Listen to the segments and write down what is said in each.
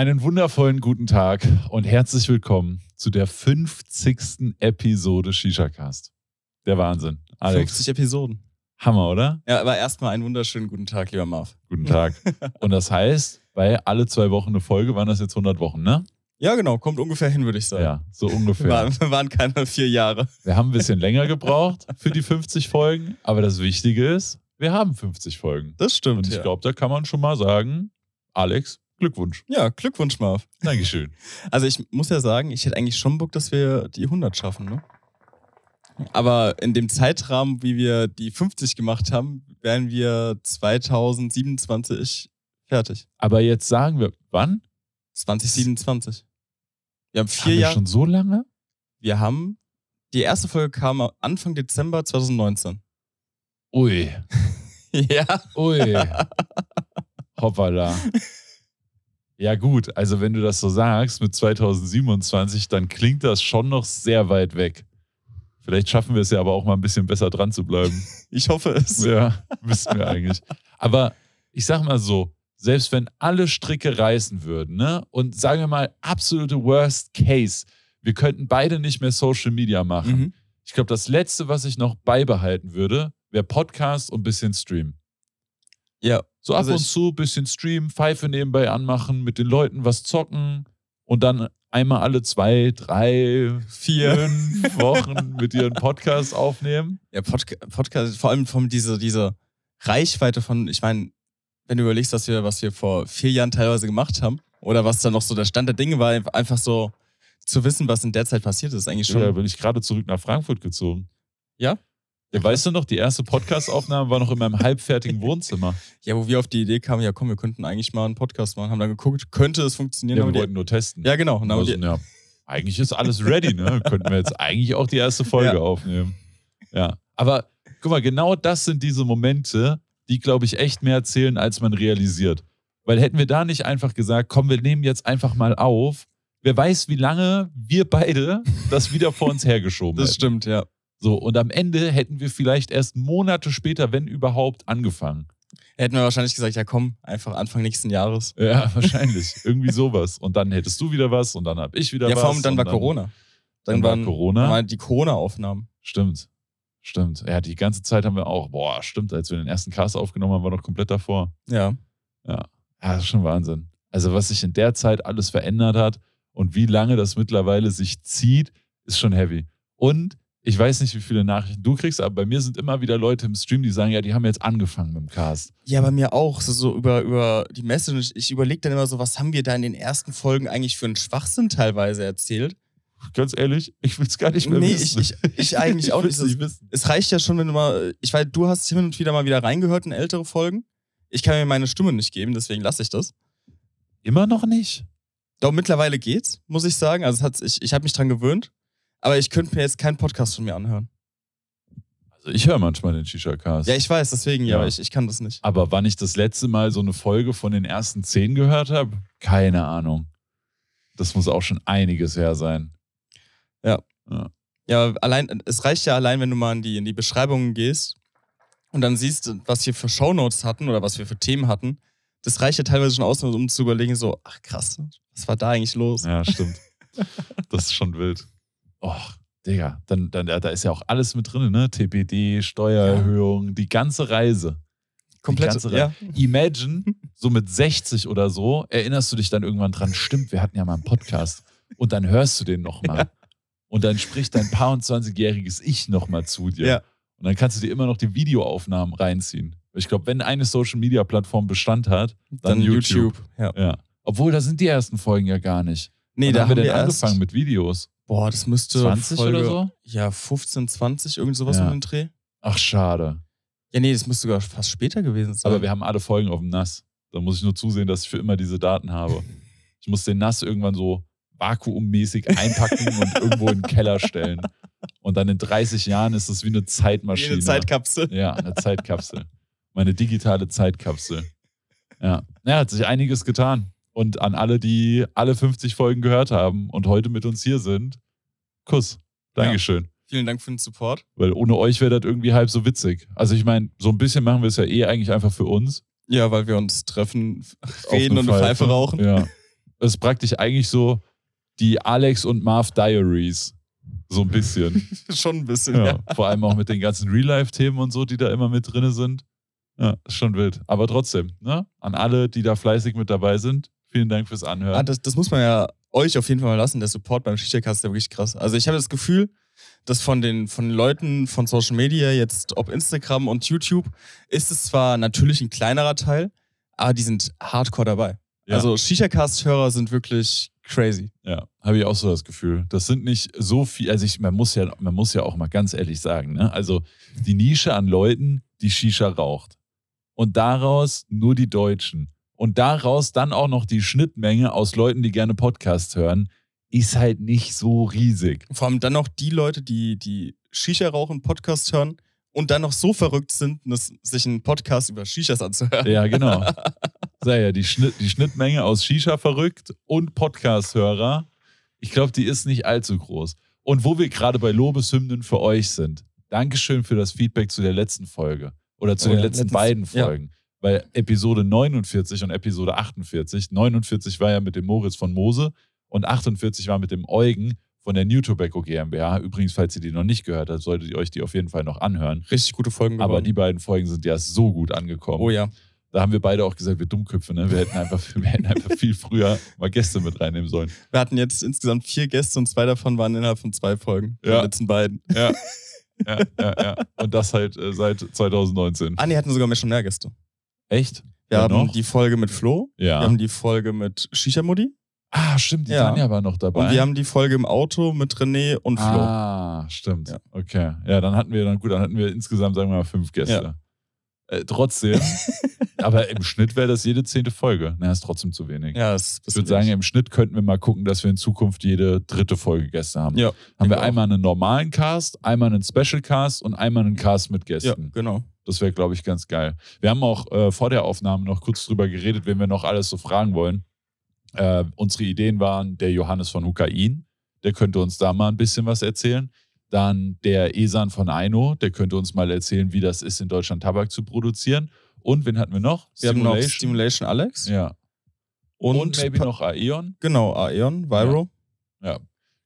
Einen wundervollen guten Tag und herzlich willkommen zu der 50. Episode ShishaCast. Der Wahnsinn. Alex, 50 Episoden. Hammer, oder? Ja, aber erstmal einen wunderschönen guten Tag, lieber Marv. Guten Tag. und das heißt, bei alle zwei Wochen eine Folge waren das jetzt 100 Wochen, ne? Ja, genau, kommt ungefähr hin, würde ich sagen. Ja, so ungefähr. Waren, waren keine vier Jahre. Wir haben ein bisschen länger gebraucht für die 50 Folgen, aber das Wichtige ist, wir haben 50 Folgen. Das stimmt. Und ich ja. glaube, da kann man schon mal sagen, Alex, Glückwunsch. ja, Glückwunsch, Marv. Dankeschön. Also ich muss ja sagen, ich hätte eigentlich schon Bock, dass wir die 100 schaffen, ne? Aber in dem Zeitrahmen, wie wir die 50 gemacht haben, wären wir 2027 fertig. Aber jetzt sagen wir, wann? 2027. Wir haben vier Jahre. schon so lange? Wir haben. Die erste Folge kam Anfang Dezember 2019. Ui, Ja. ui. Hoppala. Ja, gut, also wenn du das so sagst mit 2027, dann klingt das schon noch sehr weit weg. Vielleicht schaffen wir es ja aber auch mal ein bisschen besser dran zu bleiben. Ich hoffe es. Ja, wissen wir eigentlich. Aber ich sag mal so, selbst wenn alle Stricke reißen würden, ne, und sagen wir mal, absolute Worst Case, wir könnten beide nicht mehr Social Media machen. Mhm. Ich glaube, das Letzte, was ich noch beibehalten würde, wäre Podcast und ein bisschen Stream. Ja. So ab Also und zu ein bisschen Stream, Pfeife nebenbei anmachen, mit den Leuten was zocken und dann einmal alle zwei, drei, Vier. Wochen mit dir einen Podcast aufnehmen. Ja, Podca Podcast, vor allem von dieser diese Reichweite von, ich meine, wenn du überlegst, was wir, was wir vor vier Jahren teilweise gemacht haben, oder was dann noch so der Stand der Dinge war, einfach so zu wissen, was in der Zeit passiert ist, ist eigentlich schon. Ja, bin ich gerade zurück nach Frankfurt gezogen. Ja? Ja, weißt du noch, die erste Podcast-Aufnahme war noch in meinem halbfertigen Wohnzimmer. Ja, wo wir auf die Idee kamen, ja komm, wir könnten eigentlich mal einen Podcast machen, haben dann geguckt, könnte es funktionieren? Ja, wir die- wollten nur testen. ja genau. Und haben Also, die, ja, eigentlich ist alles ready, ne? Könnten wir jetzt eigentlich auch die erste Folge Ja. aufnehmen. Ja. Aber guck mal, genau das sind diese Momente, die, glaube ich, echt mehr erzählen, als man realisiert. Weil hätten wir da nicht einfach gesagt, komm, wir nehmen jetzt einfach mal auf, wer weiß, wie lange wir beide das wieder vor uns hergeschoben das hätten. stimmt, ja. So, und am Ende hätten wir vielleicht erst Monate später, wenn überhaupt, angefangen. Hätten wir wahrscheinlich gesagt, ja komm, einfach Anfang nächsten Jahres. Ja, wahrscheinlich. Irgendwie sowas. Und dann hättest du wieder was und dann hab ich wieder Ja, was. vor allem dann war Corona. Dann, war waren Corona. waren die Corona-Aufnahmen. Stimmt. Stimmt. Ja, die ganze Zeit haben wir auch, boah, stimmt, als wir den ersten Cast aufgenommen haben, war noch komplett davor. Ja. Ja, das ist schon Wahnsinn. Also, was sich in der Zeit alles verändert hat und wie lange das mittlerweile sich zieht, ist schon heavy. Und ich weiß nicht, wie viele Nachrichten du kriegst, aber bei mir sind immer wieder Leute im Stream, die sagen, ja, die haben jetzt angefangen mit dem Cast. Ja, bei mir auch. So, so über, über die Message. Ich, ich überlege dann immer so, was haben wir da in den ersten Folgen eigentlich für einen Schwachsinn teilweise erzählt? Ganz ehrlich, ich will es gar nicht mehr Nee, wissen. ich- ich- ich eigentlich auch will's nicht. nicht wissen. Es reicht ja schon, wenn du mal. Ich weiß, du hast hin und wieder mal wieder reingehört in ältere Folgen. Ich kann mir meine Stimme nicht geben, deswegen lasse ich das. Immer noch nicht. Doch mittlerweile geht's, muss ich sagen. Also hat, ich, ich habe mich dran gewöhnt. Aber ich könnte mir jetzt keinen Podcast von mir anhören. Also ich höre manchmal den Shisha-Cast. Ja, ich weiß, deswegen, ja, Ja. ich, ich kann das nicht. Aber wann ich das letzte Mal so eine Folge von den ersten zehn gehört habe, keine Ahnung. Das muss auch schon einiges her sein. Ja, allein, es reicht ja allein, wenn du mal in die, in die Beschreibungen gehst und dann siehst, was wir für Shownotes hatten oder was wir für Themen hatten. Das reicht ja teilweise schon aus, um zu überlegen, so, ach krass, was war da eigentlich los? Ja, stimmt. das ist schon wild. Och, Digga, dann, dann, da ist ja auch alles mit drin, ne? TPD, Steuererhöhung, die ganze Reise. Komplett, ganze ja. Imagine, so mit 60 oder so, erinnerst du dich dann irgendwann dran, stimmt, wir hatten ja mal einen Podcast. Und dann hörst du den nochmal. Und dann spricht dein paar und 20-jähriges Ich nochmal zu dir. Ja. Und dann kannst du dir immer noch die Videoaufnahmen reinziehen. Ich glaube, wenn eine Social-Media-Plattform Bestand hat, dann, Dann YouTube. YouTube. Ja. Ja. Obwohl, da sind die ersten Folgen ja gar nicht. Nee, Wann da haben wir denn erst- angefangen mit Videos? Boah, das müsste 20 Folge, oder so? Ja, 15, 20, irgend sowas Ja. um den Dreh. Ach, schade. Ja, nee, das müsste sogar fast später gewesen sein. Aber wir haben alle Folgen auf dem NAS. Da muss ich nur zusehen, dass ich für immer diese Daten habe. Ich muss den NAS irgendwann so vakuummäßig einpacken und irgendwo in den Keller stellen. Und dann in 30 Jahren ist es wie eine Wie Zeitmaschine. eine Zeitkapsel. Ja, eine Zeitkapsel. Meine digitale Zeitkapsel. Ja. ja, hat sich einiges getan. Und an alle, die alle 50 Folgen gehört haben und heute mit uns hier sind, Kuss. Dankeschön. Vielen Dank für den Support. Weil ohne euch wäre das irgendwie halb so witzig. Also ich meine, so ein bisschen machen wir es ja eh eigentlich einfach für uns. Ja, weil wir uns treffen, reden und eine Pfeife rauchen. Ja. Das ist praktisch eigentlich so die Alex und Marv Diaries. So ein bisschen. Schon ein bisschen, Ja, ja. vor allem auch mit den ganzen Real-Life-Themen und so, die da immer mit drin sind. Ja, ist schon wild. Aber trotzdem, ne? An alle, die da fleißig mit dabei sind, vielen Dank fürs Anhören. Ah, das, das muss man ja euch auf jeden Fall mal lassen. Der Support beim Shisha-Cast ist ja wirklich krass. Also ich habe das Gefühl, dass von den, von den Leuten von Social Media, jetzt ob Instagram und YouTube, ist es zwar natürlich ein kleinerer Teil, aber die sind hardcore dabei. Ja. Also Shisha-Cast-Hörer sind wirklich crazy. Ja, habe ich auch so das Gefühl. Das sind nicht so viel, also ich, man muss ja, man muss ja auch mal ganz ehrlich sagen, ne? Also die Nische an Leuten, die Shisha raucht. Und daraus nur die Deutschen. Und daraus dann auch noch die Schnittmenge aus Leuten, die gerne Podcasts hören, ist halt nicht so riesig. Vor allem dann noch die Leute, die, die Shisha rauchen, Podcast hören und dann noch so verrückt sind, sich einen Podcast über Shishas anzuhören. Ja, genau. Sei ja, die, Schnitt, die Schnittmenge aus Shisha verrückt und Podcast-Hörer, ich glaube, die ist nicht allzu groß. Und wo wir gerade bei Lobeshymnen für euch sind, Dankeschön für das Feedback zu der letzten Folge oder zu Oh den ja, letzten letztens- beiden ja. Weil Episode 49 und Episode 48, 49 war ja mit dem Moritz von Mose und 48 war mit dem Eugen von der New Tobacco GmbH. Übrigens, falls ihr die noch nicht gehört habt, solltet ihr euch die auf jeden Fall noch anhören. Richtig gute Folgen Aber geworden. die beiden Folgen sind ja so gut angekommen. oh ja. Da haben wir beide auch gesagt, wir Dummköpfe, ne? Wir hätten einfach, wir hätten einfach viel früher mal Gäste mit reinnehmen sollen. Wir hatten jetzt insgesamt vier Gäste und zwei davon waren innerhalb von zwei Folgen. Ja. Die letzten beiden. Ja. Ja, ja, ja. Und das halt äh, seit 2019. Ah, nee, hatten sogar mehr schon mehr Gäste. Echt? Wir Ja, haben noch? die Folge mit Flo, wir Ja. haben die Folge mit Shisha Modi Ah, stimmt, die Ja. Tanja war noch dabei. und wir haben die Folge im Auto mit René und Flo. Ah, stimmt. Ja. Okay. Ja, dann hatten wir dann gut, dann hatten wir insgesamt, sagen wir mal, fünf Gäste. Äh, trotzdem, aber im Schnitt wäre das jede zehnte Folge. Na, ist trotzdem zu wenig. Ja, ist Ich würde sagen, im Schnitt könnten wir mal gucken, dass wir in Zukunft jede dritte Folge Gäste haben. Ja, haben wir auch. einmal einen normalen Cast, einmal einen Special Cast und einmal einen Cast mit ja, Gästen. genau. Das wäre, glaube ich, ganz geil. Wir haben auch äh, vor der Aufnahme noch kurz drüber geredet, wen wir noch alles so fragen wollen. Äh, unsere Ideen waren der Johannes von Hukain, der könnte uns da mal ein bisschen was erzählen. Dann der Esan von Aino, der könnte uns mal erzählen, wie das ist, in Deutschland Tabak zu produzieren. Und wen hatten wir noch? Wir haben noch Stimulation Alex Ja. Und, maybe Pa- noch Aeon. Genau, Aeon, Viro. Ja.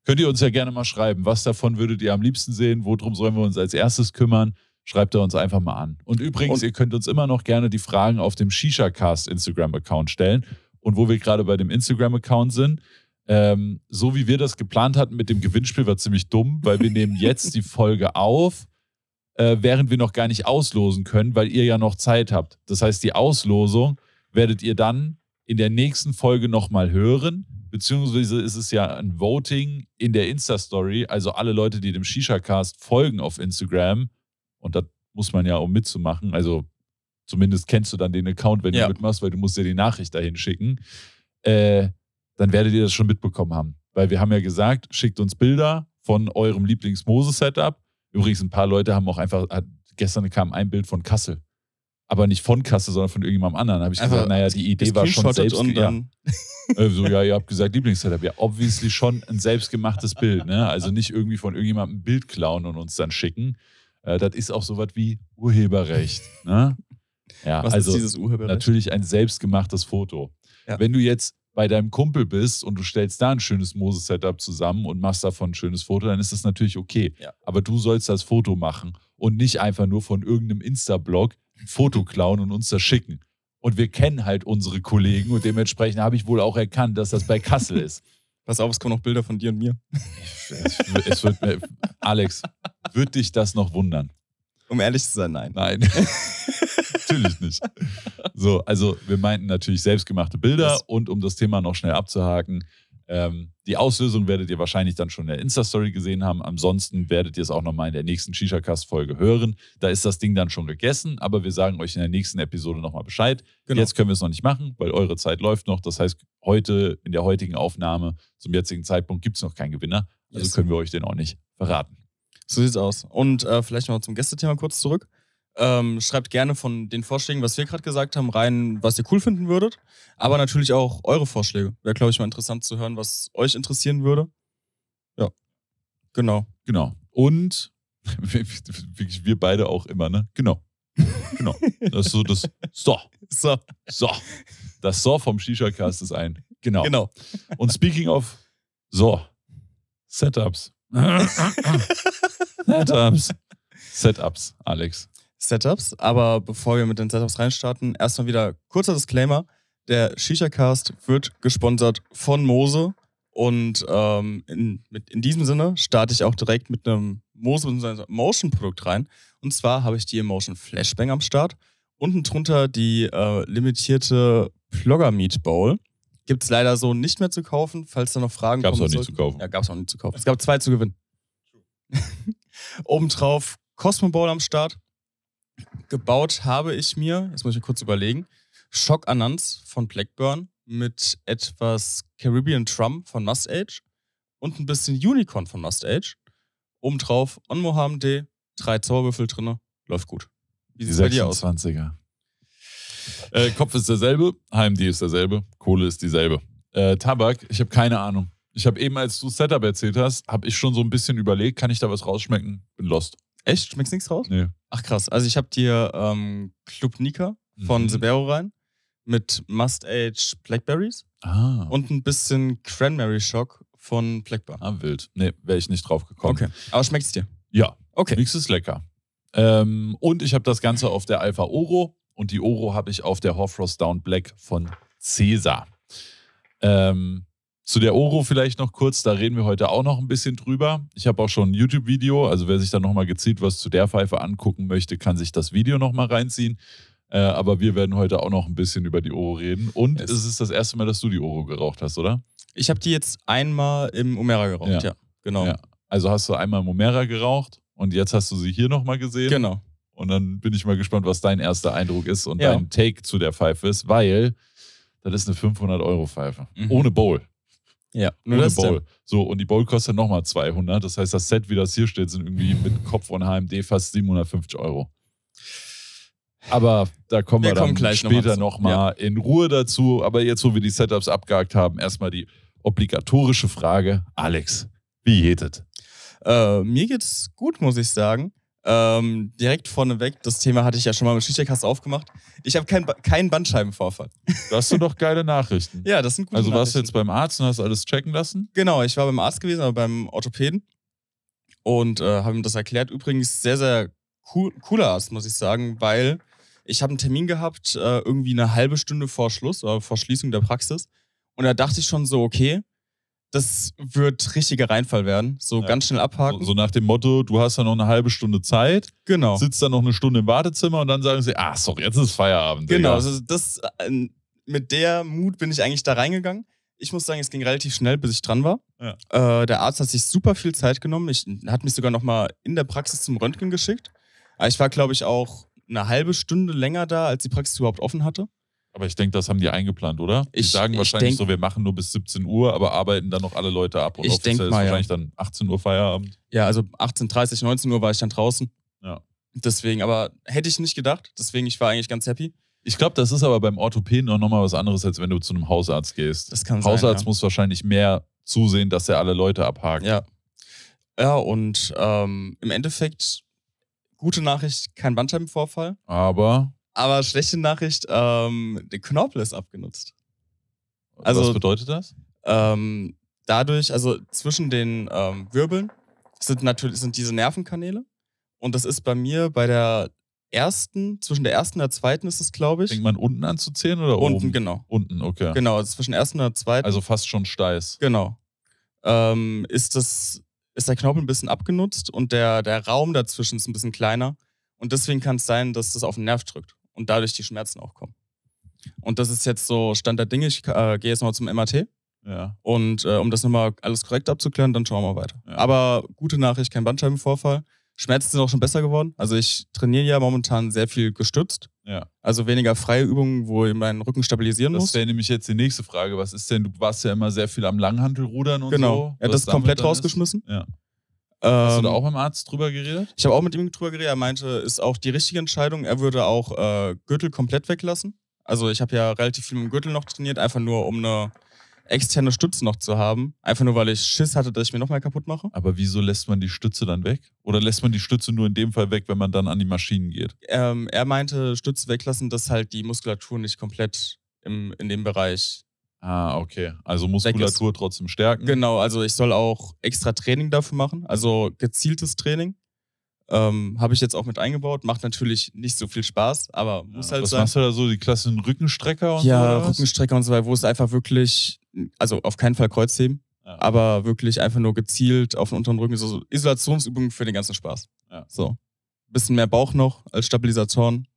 Könnt ihr uns ja gerne mal schreiben, was davon würdet ihr am liebsten sehen, worum sollen wir uns als erstes kümmern? Schreibt er uns einfach mal an. Und übrigens, Und- ihr könnt uns immer noch gerne die Fragen auf dem Shisha-Cast Instagram-Account stellen. Und wo wir gerade bei dem Instagram-Account sind, ähm, so wie wir das geplant hatten mit dem Gewinnspiel, war ziemlich dumm, weil wir nehmen jetzt die Folge auf, äh, während wir noch gar nicht auslosen können, weil ihr ja noch Zeit habt. Das heißt, die Auslosung werdet ihr dann in der nächsten Folge nochmal hören, beziehungsweise ist es ja ein Voting in der Insta-Story, also alle Leute, die dem Shisha-Cast folgen auf Instagram, und das muss man ja, um mitzumachen, also zumindest kennst du dann den Account, wenn Ja. du mitmachst, weil du musst ja die Nachricht dahin schicken, äh, dann werdet ihr das schon mitbekommen haben. Weil wir haben ja gesagt, schickt uns Bilder von eurem Lieblings-Mose-Setup. Übrigens, ein paar Leute haben auch einfach, gestern kam ein Bild von Kassel. Aber nicht von Kassel, sondern von irgendjemandem anderen. Da habe ich gesagt, naja, die Idee war schon selbst und ja, dann äh, so, ja, ihr habt gesagt Lieblingssetup. Ja, obviously schon ein selbstgemachtes Bild. Ne? Also nicht irgendwie von irgendjemandem ein Bild klauen und uns dann schicken. Äh, das ist auch sowas wie Urheberrecht. Ne? Ja, was also ist dieses Urheberrecht? natürlich ein selbstgemachtes Foto. Ja. Wenn du jetzt bei deinem Kumpel bist und du stellst da ein schönes Moses-Setup zusammen und machst davon ein schönes Foto, dann ist das natürlich okay. Ja. Aber du sollst das Foto machen und nicht einfach nur von irgendeinem Insta-Blog ein Foto klauen und uns das schicken. Und wir kennen halt unsere Kollegen und dementsprechend habe ich wohl auch erkannt, dass das bei Kassel ist. Pass auf, es kommen noch Bilder von dir und mir. Es, es wird mir, Alex, wird dich das noch wundern? Um ehrlich zu sein, nein. Nein. natürlich nicht. So, also wir meinten natürlich selbstgemachte Bilder Das- und um das Thema noch schnell abzuhaken, ähm, die Auslösung werdet ihr wahrscheinlich dann schon in der Insta-Story gesehen haben. Ansonsten werdet ihr es auch nochmal in der nächsten Shisha-Cast-Folge hören. Da ist das Ding dann schon gegessen, aber wir sagen euch in der nächsten Episode nochmal Bescheid. Genau. Jetzt können wir es noch nicht machen, weil eure Zeit läuft noch. Das heißt, heute in der heutigen Aufnahme zum jetzigen Zeitpunkt gibt es noch keinen Gewinner. Also Yes. können wir euch den auch nicht verraten. So sieht's aus. Und äh, vielleicht noch zum Gästethema kurz zurück. Ähm, schreibt gerne von den Vorschlägen, was wir gerade gesagt haben, rein, was ihr cool finden würdet. Aber natürlich auch eure Vorschläge. Wäre, glaube ich, mal interessant zu hören, was euch interessieren würde. Ja. Genau. Genau. Und wirklich wir beide auch immer, ne? Genau. Genau. Das ist so das. So. So. So. Das So vom Shisha-Cast ist ein. Genau. Genau. Und speaking of So, Setups. Setups. Setups, Alex. Setups. Aber bevor wir mit den Setups reinstarten, erstmal wieder kurzer Disclaimer. Der Shisha-Cast wird gesponsert von Mose. Und ähm, in, mit, in diesem Sinne starte ich auch direkt mit einem Mose bzw. Motion-Produkt rein. Und zwar habe ich die Emotion Flashbang am Start. Unten drunter die äh, limitierte Plogger Meat Bowl. Gibt es leider so nicht mehr zu kaufen, falls da noch Fragen Gab's kommen. auch nicht zu kaufen. Ja, gab es auch nicht zu kaufen. Es gab zwei zu gewinnen. Obendrauf Cosmo Bowl am Start. Gebaut habe ich mir, jetzt muss ich mir kurz überlegen, Shock Anans von Blackburn mit etwas Caribbean Trum von Must Age und ein bisschen Unicorn von Must Age. Obendrauf Onmo HMD, drei Zauberwürfel drin, läuft gut. Wie Die sieht's bei dir aus? 26er. Äh, Kopf ist derselbe, HMD ist derselbe, Kohle ist dieselbe. Äh, Tabak, ich habe keine Ahnung. Ich habe eben, als du Setup erzählt hast, habe ich schon so ein bisschen überlegt, kann ich da was rausschmecken? Bin lost. Echt? Schmeckt's nichts raus? Nee. Ach krass. Also ich habe dir ähm, Club Nika von Mhm. Sebero rein mit Must Age Blackberries Ah, und ein bisschen Cranberry Shock von Blackburn. ah wild. Nee, wäre ich nicht drauf gekommen. Okay. Aber schmeckt's dir? Ja, Okay. Nix ist lecker. Ähm, und ich habe das Ganze auf der Alpha Oro und die Oro habe ich auf der Horfrost Down Black von Cäsar. Ähm, zu der Oro vielleicht noch kurz, da reden wir heute auch noch ein bisschen drüber. Ich habe auch schon ein YouTube-Video, also wer sich da nochmal gezielt was zu der Pfeife angucken möchte, kann sich das Video nochmal reinziehen. Äh, aber wir werden heute auch noch ein bisschen über die Oro reden. Und Yes. es ist das erste Mal, dass du die Oro geraucht hast, oder? Ich habe die jetzt einmal im Umera geraucht, Ja. ja. Genau. Ja. Also hast du einmal Momera geraucht und jetzt hast du sie hier nochmal gesehen. Genau. Und dann bin ich mal gespannt, was dein erster Eindruck ist und Ja. dein Take zu der Pfeife ist, weil das ist eine 500-Euro-Pfeife. Mhm. Ohne Bowl. Ja. Nur das Bowl. So, und die Bowl kostet nochmal 200. Das heißt, das Set, wie das hier steht, sind irgendwie mit Kopf und HMD fast 750 Euro. Aber da kommen wir, Wir dann kommen gleich noch mal später nochmal in Ruhe dazu. Aber jetzt, wo wir die Setups abgehakt haben, erstmal die obligatorische Frage. Alex, wie geht es? Äh, mir geht's gut, muss ich sagen. Ähm, direkt vorneweg, das Thema hatte ich ja schon mal mit Schichterkast aufgemacht. Ich habe keinen keinen Bandscheibenvorfall. Da hast du doch geile Nachrichten. Ja, das sind gute also warst du jetzt beim Arzt und hast alles checken lassen? Genau, ich war beim Arzt gewesen, aber beim Orthopäden. Und äh, habe ihm das erklärt. Übrigens sehr, sehr cool, cooler Arzt, muss ich sagen, weil ich habe einen Termin gehabt, äh, irgendwie eine halbe Stunde vor Schluss oder vor Schließung der Praxis. Und da dachte ich schon so, okay, das wird richtiger Reinfall werden. So Ja. ganz schnell abhaken. So, so nach dem Motto, du hast ja noch eine halbe Stunde Zeit, genau. sitzt dann noch eine Stunde im Wartezimmer und dann sagen sie, ah, sorry, jetzt ist Feierabend. Genau, also das, äh, mit der Mut bin ich eigentlich da reingegangen. Ich muss sagen, es ging relativ schnell, bis ich dran war. Ja. Äh, der Arzt hat sich super viel Zeit genommen. Ich, hat mich sogar noch mal in der Praxis zum Röntgen geschickt. Ich war, glaube ich, auch eine halbe Stunde länger da, als die Praxis überhaupt offen hatte. Aber ich denke, das haben die eingeplant, oder? Die Ich- sagen ich wahrscheinlich denk- so, wir machen nur bis 17 Uhr, aber arbeiten dann noch alle Leute ab. Und Ich offiziell denk ist mal, ja. wahrscheinlich dann 18 Uhr Feierabend. Ja, also 18.30, 19 Uhr war ich dann draußen. Ja. Deswegen, aber hätte ich nicht gedacht. Deswegen, ich war eigentlich ganz happy. Ich glaube, das ist aber beim Orthopäden auch nochmal was anderes, als wenn du zu einem Hausarzt gehst. Das kann sein. Hausarzt ja. muss wahrscheinlich mehr zusehen, dass er alle Leute abhakt. Ja. Ja, und ähm, im Endeffekt, gute Nachricht, kein Bandscheibenvorfall. Aber Aber schlechte Nachricht, ähm, der Knorpel ist abgenutzt. Also- was bedeutet das? Ähm, dadurch, also zwischen den ähm, Wirbeln sind natürlich sind diese Nervenkanäle. Und das ist bei mir bei der ersten, zwischen der ersten und der zweiten ist es, glaube ich. Fängt man unten an zu zählen oder Unten, oben? genau. Unten, okay. Genau, also zwischen der ersten und der zweiten. Also fast schon Steiß. Genau. Ähm, ist, das, ist der Knorpel ein bisschen abgenutzt und der, der Raum dazwischen ist ein bisschen kleiner. Und deswegen kann es sein, dass das auf den Nerv drückt und dadurch die Schmerzen auch kommen. Und das ist jetzt so Stand der Dinge. Ich äh, gehe jetzt nochmal zum MRT Ja. und äh, um das nochmal alles korrekt abzuklären, dann schauen wir weiter. Ja. Aber gute Nachricht, kein Bandscheibenvorfall. Schmerzen sind auch schon besser geworden. Also ich trainiere ja momentan sehr viel gestützt. Ja. Also weniger freie Übungen, wo ich meinen Rücken stabilisieren Das muss. wäre nämlich jetzt die nächste Frage. Was ist denn, du warst ja immer sehr viel am Langhantelrudern und Genau. so. Er hat was das komplett damit dann rausgeschmissen. Ist. Ja. Hast du da Ähm, auch mit dem Arzt drüber geredet? Ich habe auch mit ihm drüber geredet. Er meinte, ist auch die richtige Entscheidung. Er würde auch äh, Gürtel komplett weglassen. Also ich habe ja relativ viel mit dem Gürtel noch trainiert, einfach nur um eine externe Stütze noch zu haben. Einfach nur, weil ich Schiss hatte, dass ich mir noch mal kaputt mache. Aber wieso lässt man die Stütze dann weg? Oder lässt man die Stütze nur in dem Fall weg, wenn man dann an die Maschinen geht? Ähm, er meinte, Stütze weglassen, dass halt die Muskulatur nicht komplett im, in dem Bereich. Ah, okay. Also Muskulatur trotzdem stärken. Genau, also ich soll auch extra Training dafür machen, also gezieltes Training. Ähm, Habe ich jetzt auch mit eingebaut. Macht natürlich nicht so viel Spaß, aber muss Ja, halt was sein. machst du da so? Die klassischen Rückenstrecker und ja, so? was? Rückenstrecker und so weiter, wo es einfach wirklich, also auf keinen Fall Kreuzheben, Ja. aber wirklich einfach nur gezielt auf den unteren Rücken, so so Isolationsübungen für den ganzen Spaß. Ja. So. Bisschen mehr Bauch noch als Stabilisatoren.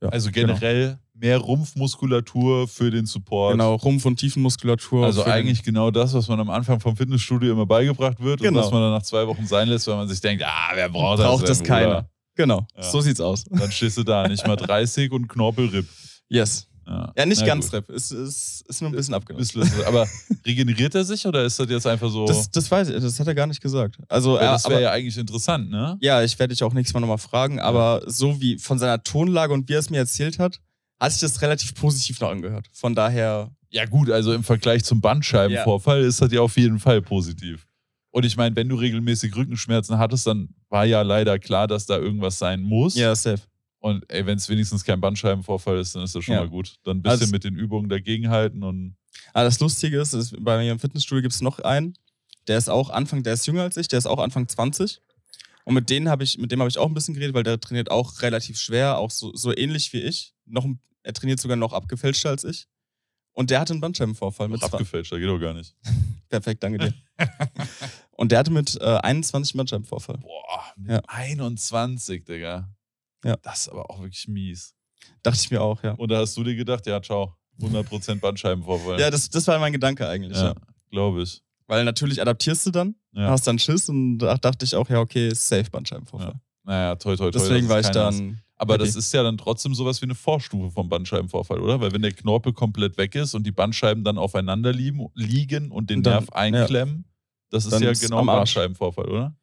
Ja, Also generell mehr Rumpfmuskulatur für den Support. Genau, Rumpf- und Tiefenmuskulatur. Also eigentlich genau das, was man am Anfang vom Fitnessstudio immer beigebracht wird und Genau. was man dann nach zwei Wochen sein lässt, weil man sich denkt, ah, wer braucht, braucht das das denn, keiner. Genau, Ja. so sieht's aus. Dann stehst du da, nicht mal 30 und Knorpelripp. Yes. Ja, Ja, nicht Na ganz. Rap. Ist, ist, ist nur ein bisschen abgenommen. Aber regeneriert er sich oder ist das jetzt einfach so? Das, das weiß ich, das hat er gar nicht gesagt. Also, Weil er, das aber, wäre ja eigentlich interessant, ne? ja, ich werde dich auch nächstes Mal nochmal fragen, aber so wie von seiner Tonlage und wie er es mir erzählt hat, hat sich das relativ positiv noch angehört. Von daher, Ja, gut, also im Vergleich zum Bandscheibenvorfall ist das ja auf jeden Fall positiv. Und ich meine, wenn du regelmäßig Rückenschmerzen hattest, dann war ja leider klar, dass da irgendwas sein muss. ja, safe. Und ey, wenn es wenigstens kein Bandscheibenvorfall ist, dann ist das schon Ja. mal gut. Dann ein bisschen Also- mit den Übungen dagegenhalten und Aber das Lustige ist, ist bei mir im Fitnessstudio gibt es noch einen, der ist auch Anfang, der ist jünger als ich, der ist auch Anfang 20. Und mit, denen hab ich, mit dem habe ich auch ein bisschen geredet, weil der trainiert auch relativ schwer, auch so, so ähnlich wie ich. Noch, er trainiert sogar noch abgefälschter als ich. Und der hatte einen Bandscheibenvorfall mit noch 20. abgefälscht, da geht doch gar nicht. Perfekt, danke dir. und der hatte mit äh, 21 Bandscheibenvorfall. Boah, mit Ja. 21, Digga. Ja. Das ist aber auch wirklich mies. Dachte ich mir auch, ja. Und da hast du dir gedacht, ja, ciao, 100% Bandscheibenvorfall. Ja, das, das war mein Gedanke eigentlich. ja Ja. glaube ich. Weil natürlich adaptierst du dann, Ja. hast dann Schiss und da dachte ich auch, ja, okay, safe Bandscheibenvorfall. Naja, toi, toi, toi. Deswegen war ich dann. Aber happy. das ist ja dann trotzdem sowas wie eine Vorstufe vom Bandscheibenvorfall, oder? Weil wenn der Knorpel komplett weg ist und die Bandscheiben dann aufeinander liegen, liegen und den Dann- Nerv einklemmen, das ist Dann ja ist genau Arsch. Bandscheibenvorfall, oder?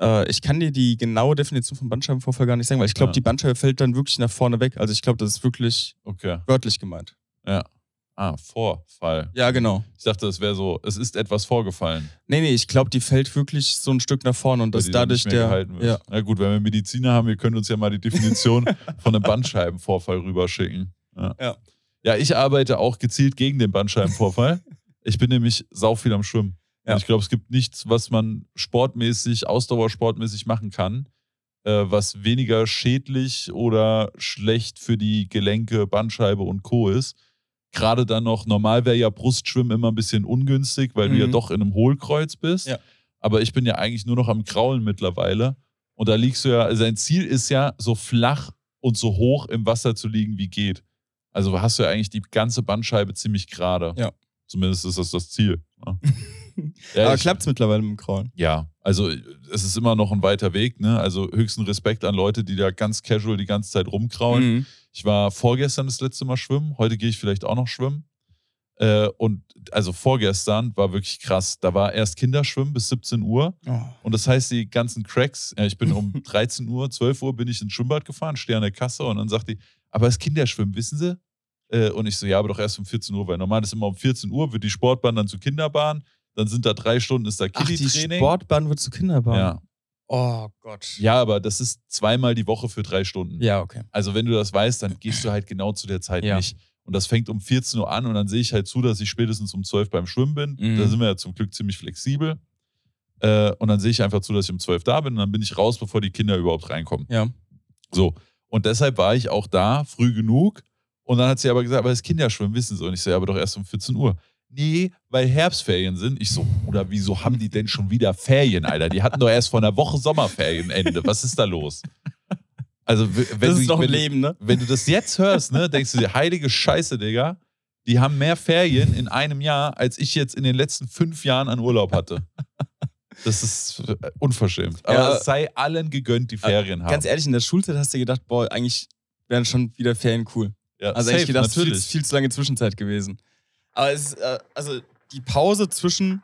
Äh, ich kann dir die genaue Definition von Bandscheibenvorfall gar nicht sagen, weil ich glaube, Ja. die Bandscheibe fällt dann wirklich nach vorne weg. Also ich glaube, das ist wirklich Okay. wörtlich gemeint. Ah, Vorfall. Ja, genau. Ich dachte, es wäre so, es ist etwas vorgefallen. Nee, nee, ich glaube, die fällt wirklich so ein Stück nach vorne und dass dann dadurch der. Ja, Na gut, wenn wir Mediziner haben, ihr könnt uns ja mal die Definition von einem Bandscheibenvorfall rüberschicken. Ja. Ja. ja, ich arbeite auch gezielt gegen den Bandscheibenvorfall. ich bin nämlich sau viel am Schwimmen. Ja. Und ich glaube, es gibt nichts, was man sportmäßig, ausdauersportmäßig machen kann, äh, was weniger schädlich oder schlecht für die Gelenke, Bandscheibe und Co. ist. Gerade dann noch, normal wäre ja Brustschwimmen immer ein bisschen ungünstig, weil du ja Mhm. doch in einem Hohlkreuz bist. Ja. Aber ich bin ja eigentlich nur noch am Kraulen mittlerweile. Und da liegst du ja, also sein Ziel ist ja, so flach und so hoch im Wasser zu liegen, wie geht. Also hast du ja eigentlich die ganze Bandscheibe ziemlich gerade. Ja. Zumindest ist das das Ziel. Ja, ja, Aber klappt es mittlerweile mit dem Kraulen? ja, also es ist immer noch ein weiter Weg. Ne? Also höchsten Respekt an Leute, die da ganz casual die ganze Zeit rumkraulen. Mhm. Ich war vorgestern das letzte Mal schwimmen. Heute gehe ich vielleicht auch noch schwimmen. Äh, und also vorgestern war wirklich krass. Da war erst Kinderschwimmen bis 17 Uhr. Oh. Und das heißt, die ganzen Cracks, ja, ich bin um 13 Uhr, 12 Uhr bin ich ins Schwimmbad gefahren, stehe an der Kasse und dann sagt die, aber es ist Kinderschwimmen, wissen Sie? Äh, Und ich so, ja, aber doch erst um 14 Uhr, weil normal ist immer um 14 Uhr, wird die Sportbahn dann zur Kinderbahn, dann sind da drei Stunden, ist da Ach, die Kiddie-Training. Sportbahn wird zu Kinderbahn. Ja. Oh Gott. ja, aber das ist zweimal die Woche für drei Stunden. Ja, okay. Also wenn du das weißt, dann gehst du halt genau zu der Zeit Ja. nicht. Und das fängt um 14 Uhr an und dann sehe ich halt zu, dass ich spätestens um 12 beim Schwimmen bin. Mhm. Da sind wir ja zum Glück ziemlich flexibel. Äh, und dann sehe ich einfach zu, dass ich um 12 da bin und dann bin ich raus, bevor die Kinder überhaupt reinkommen. Ja. So. Und deshalb war ich auch da, früh genug. Und dann hat sie aber gesagt, aber das Kinderschwimmen, wissen Sie. Und ich ja, aber doch erst um 14 Uhr. Nee, weil Herbstferien sind. Ich so, oder wieso haben die denn schon wieder Ferien, Alter? Die hatten doch erst vor einer Woche Sommerferienende. Was ist da los? Also, wenn Das du, ist doch ein wenn, du- Leben, ne? wenn du das jetzt hörst, ne, denkst du dir, heilige Scheiße, Digga. Die haben mehr Ferien in einem Jahr, als ich jetzt in den letzten fünf Jahren an Urlaub hatte. Das ist äh, unverschämt. Aber Ja. es sei allen gegönnt, die Ferien haben. Ganz ehrlich, in der Schulzeit hast du gedacht, boah, eigentlich wären schon wieder Ferien cool. ja, Also safe, eigentlich gedacht, viel, natürlich. viel zu lange Zwischenzeit gewesen. Aber es äh, also die Pause zwischen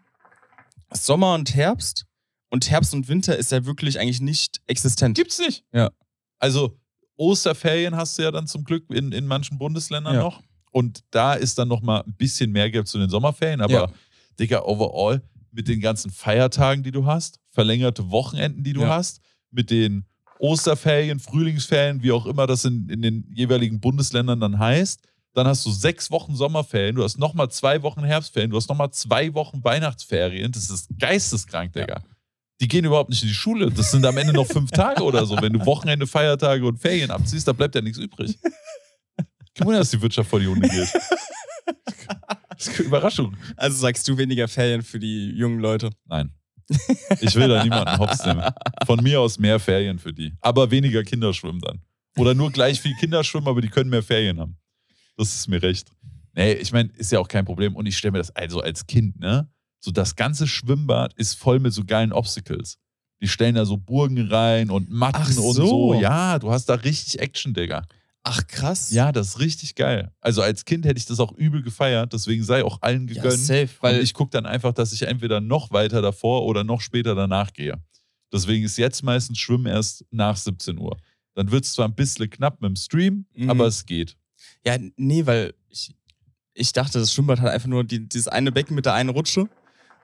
Sommer und Herbst und Herbst und Winter ist ja wirklich eigentlich nicht existent. Gibt's nicht. Ja. Also Osterferien hast du ja dann zum Glück in, in manchen Bundesländern Ja. noch. Und da ist dann noch mal ein bisschen mehr Geld zu den Sommerferien. Aber, Ja. Digga, overall mit den ganzen Feiertagen, die du hast, verlängerte Wochenenden, die du Ja. hast, mit den Osterferien, Frühlingsferien, wie auch immer das in, in den jeweiligen Bundesländern dann heißt, Dann hast du sechs Wochen Sommerferien, du hast nochmal zwei Wochen Herbstferien, du hast nochmal zwei Wochen Weihnachtsferien. Das ist geisteskrank, Digga. Die gehen überhaupt nicht in die Schule. Das sind am Ende noch fünf Tage oder so. Wenn du Wochenende, Feiertage und Ferien abziehst, da bleibt ja nichts übrig. Kein Wunder, dass die Wirtschaft vor die Hunde geht. Das ist eine Überraschung. Also sagst du weniger Ferien für die jungen Leute? Nein. Ich will da niemanden hops nehmen. Von mir aus mehr Ferien für die. Aber weniger Kinderschwimmen dann. Oder nur gleich viel Kinderschwimmen, aber die können mehr Ferien haben. Das ist mir recht. Nee, ich meine, ist ja auch kein Problem. Und ich stelle mir das also als Kind, ne? So das ganze Schwimmbad ist voll mit so geilen Obstacles. Die stellen da so Burgen rein und Matten Ach und so. so. Ja, du hast da richtig Action, Digga. Ach krass. Ja, das ist richtig geil. Also als Kind hätte ich das auch übel gefeiert, deswegen sei auch allen Ja, gegönnt. safe. Weil und ich gucke dann einfach, dass ich entweder noch weiter davor oder noch später danach gehe. Deswegen ist jetzt meistens Schwimmen erst nach 17 Uhr. Dann wird es zwar ein bisschen knapp mit dem Stream, Mhm. aber es geht. Ja, nee, weil ich, ich dachte, das Schwimmbad hat einfach nur die, dieses eine Becken mit der einen Rutsche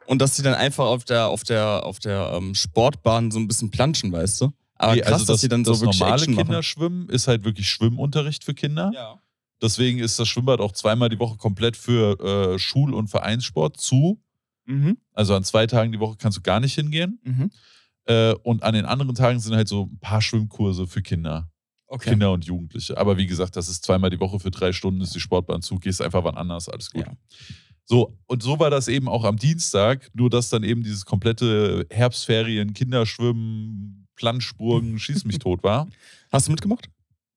und dass die dann einfach auf der, auf der, auf der ähm, Sportbahn so ein bisschen planschen, weißt du? Aber Nee, krass, also dass die dann das so wirklich normale Action machen. Kinderschwimmen ist halt wirklich Schwimmunterricht für Kinder. Ja. Deswegen ist das Schwimmbad auch zweimal die Woche komplett für äh, Schul- und Vereinssport zu. Mhm. Also an zwei Tagen die Woche kannst du gar nicht hingehen. Mhm. Äh, und an den anderen Tagen sind halt so ein paar Schwimmkurse für Kinder. Okay. Kinder und Jugendliche. Aber wie gesagt, das ist zweimal die Woche für drei Stunden, ist die Sportbahn zu, gehst einfach wann anders, alles gut. Ja. So, und so war das eben auch am Dienstag, nur dass dann eben dieses komplette Herbstferien, Kinderschwimmen, Planschburgen, Schieß mich tot war. Hast du mitgemacht?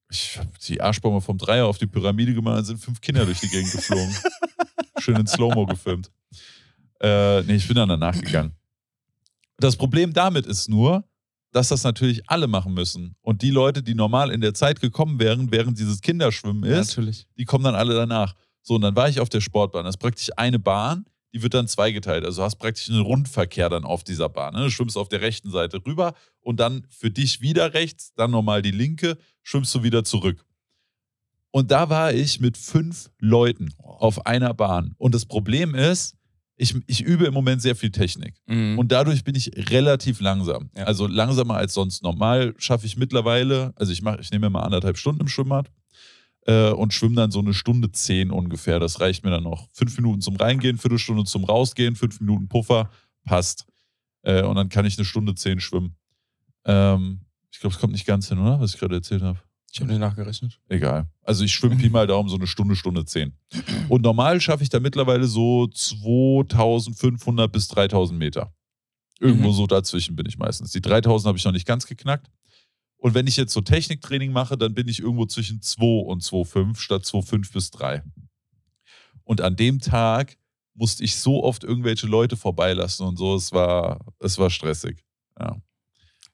Ich habe die Arschbombe vom Dreier auf die Pyramide gemacht, dann sind fünf Kinder durch die Gegend geflogen. Schön in Slow-Mo gefilmt. Äh, nee, ich bin dann danach gegangen. Das Problem damit ist nur, dass das natürlich alle machen müssen. Und die Leute, die normal in der Zeit gekommen wären, während dieses Kinderschwimmen ist, natürlich. die kommen dann alle danach. So, und dann war ich auf der Sportbahn. Das ist praktisch eine Bahn, die wird dann zweigeteilt. Also du hast praktisch einen Rundverkehr dann auf dieser Bahn. Ne? Du schwimmst auf der rechten Seite rüber und dann für dich wieder rechts, dann nochmal die linke, schwimmst du wieder zurück. Und da war ich mit fünf Leuten auf einer Bahn. Und das Problem ist, ich, ich übe im Moment sehr viel Technik. Mhm. Und dadurch bin ich relativ langsam. Ja. Also langsamer als sonst. Normal schaffe ich mittlerweile, also ich mache, ich nehme mal anderthalb Stunden im Schwimmbad äh, und schwimme dann so eine Stunde zehn ungefähr. Das reicht mir dann noch. Fünf Minuten zum Reingehen, Viertelstunde zum Rausgehen, fünf Minuten Puffer, passt. Äh, und dann kann ich eine Stunde zehn schwimmen. Ähm, ich glaube, es kommt nicht ganz hin, oder? Was ich gerade erzählt habe. Ich habe nicht nachgerechnet. Egal. Also ich schwimme Pi mal Daumen so eine Stunde, Stunde zehn. Und normal schaffe ich da mittlerweile so 2500 bis 3000 Meter. Irgendwo Mhm. so dazwischen bin ich meistens. Die 3000 habe ich noch nicht ganz geknackt. Und wenn ich jetzt so Techniktraining mache, dann bin ich irgendwo zwischen 2 und 2,5 statt 2,5 bis 3. Und an dem Tag musste ich so oft irgendwelche Leute vorbeilassen und so. Es war, es war stressig. Ja.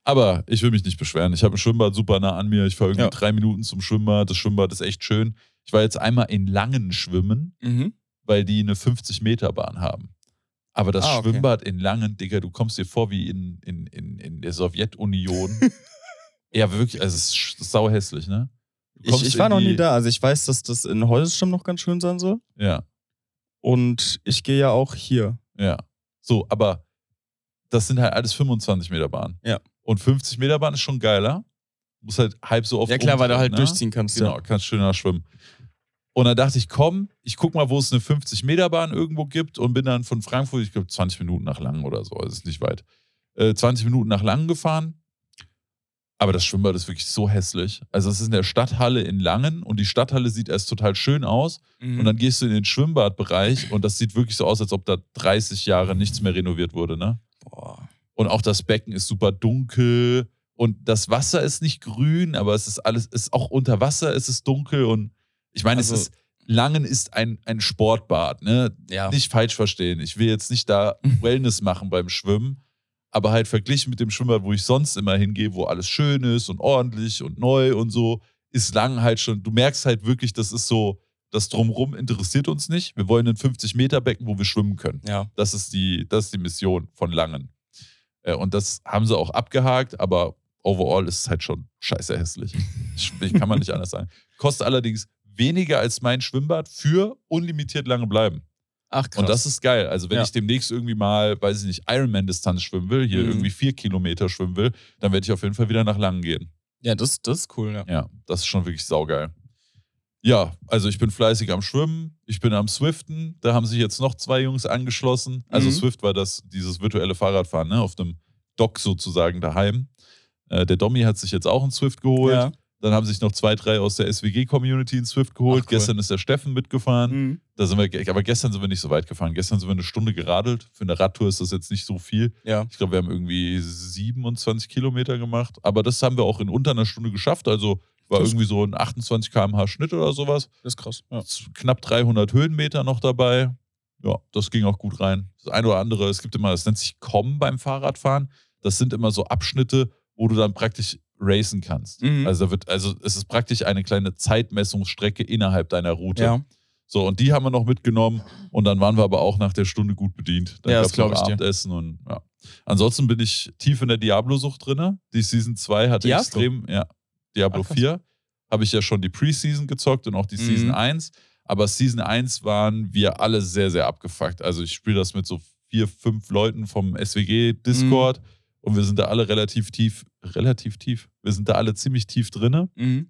Aber ich will mich nicht beschweren. Ich habe ein Schwimmbad super nah an mir. Ich fahre irgendwie Ja. drei Minuten zum Schwimmbad. Das Schwimmbad ist echt schön. Ich war jetzt einmal in Langen schwimmen, Mhm. weil die eine 50-Meter-Bahn haben. Aber das Ah, okay. Schwimmbad in Langen, Digga, du kommst dir vor wie in, in, in, in der Sowjetunion. ja, wirklich, also es ist sch- sau hässlich, ne? Ich, ich war noch nie da. Also ich weiß, dass das in Heusesstamm noch ganz schön sein soll. Ja, Und ich gehe ja auch hier. ja. So, aber das sind halt alles 25 Meter Bahnen. Ja. Und 50 Meter Bahn ist schon geiler. Muss halt halb so oft Ja klar, weil du halt ne? durchziehen kannst. Genau, Ja. kannst schöner schwimmen. Und dann dachte ich, komm, ich guck mal, wo es eine 50-Meter-Bahn irgendwo gibt und bin dann von Frankfurt, ich glaube 20 Minuten nach Langen oder so, also ist nicht weit, äh, 20 Minuten nach Langen gefahren. Aber das Schwimmbad ist wirklich so hässlich. Also es ist in der Stadthalle in Langen und die Stadthalle sieht erst total schön aus. Mhm. Und dann gehst du in den Schwimmbadbereich und das sieht wirklich so aus, als ob da 30 Jahre nichts mehr renoviert wurde, ne? Boah. Und auch das Becken ist super dunkel und das Wasser ist nicht grün, aber es ist alles, es ist auch unter Wasser, es ist dunkel und ich meine, Also- es ist, Langen ist ein, ein Sportbad, ne? Ja. Nicht falsch verstehen. Ich will jetzt nicht da Wellness machen beim Schwimmen, aber halt verglichen mit dem Schwimmbad, wo ich sonst immer hingehe, wo alles schön ist und ordentlich und neu und so, ist Langen halt schon, du merkst halt wirklich, das ist so, das Drumrum interessiert uns nicht. Wir wollen ein 50-Meter-Becken, wo wir schwimmen können. Ja. Das ist die, das ist die Mission von Langen. Äh, Und das haben sie auch abgehakt, aber overall ist es halt schon scheiße hässlich. Ich, ich kann man nicht anders sagen. Kostet allerdings weniger als mein Schwimmbad für unlimitiert lange bleiben. Ach krass. Und das ist geil. Also, wenn Ja. ich demnächst irgendwie mal, weiß ich nicht, Ironman-Distanz schwimmen will, hier Mhm. irgendwie vier Kilometer schwimmen will, dann werde ich auf jeden Fall wieder nach Langen gehen. ja, das, das ist cool, ja. Ja, das ist schon wirklich saugeil. Ja, also ich bin fleißig am Schwimmen, ich bin am Swiften. Da haben sich jetzt noch zwei Jungs angeschlossen. Also Mhm. Swift war das, dieses virtuelle Fahrradfahren, ne? Auf dem Dock sozusagen daheim. Äh, der Domi hat sich jetzt auch einen Swift geholt. Ja. Dann haben sich noch zwei, drei aus der SWG-Community einen Swift geholt. Ach, cool. Gestern ist der Steffen mitgefahren. Mhm. Da sind wir, aber gestern sind wir nicht so weit gefahren. Gestern sind wir eine Stunde geradelt. Für eine Radtour ist das jetzt nicht so viel. Ja. Ich glaube, wir haben irgendwie 27 Kilometer gemacht. Aber das haben wir auch in unter einer Stunde geschafft. Also war Das- irgendwie so ein 28 km/h Schnitt oder sowas. Das ist krass. Ja. Knapp 300 Höhenmeter noch dabei. Ja, das ging auch gut rein. Das eine oder andere, es gibt immer, das nennt sich Kommen beim Fahrradfahren. Das sind immer so Abschnitte, wo du dann praktisch racen kannst. Mhm. Also, wird, also es ist praktisch eine kleine Zeitmessungsstrecke innerhalb deiner Route. Ja. So, und die haben wir noch mitgenommen und dann waren wir aber auch nach der Stunde gut bedient. Dann Ja, das gab's noch glaub ich dir. Abendessen und ja. Ansonsten bin ich tief in der Diablo-Sucht drin. Die Season 2 hat Diablo? extrem, ja, Diablo krass. 4 habe ich ja schon die Preseason gezockt und auch die Mhm. Season 1. Aber Season 1 waren wir alle sehr, sehr abgefuckt. Also ich spiele das mit so vier, fünf Leuten vom SWG-Discord Mhm. und wir sind da alle relativ tief, relativ tief. Wir sind da alle ziemlich tief drinne. Mhm.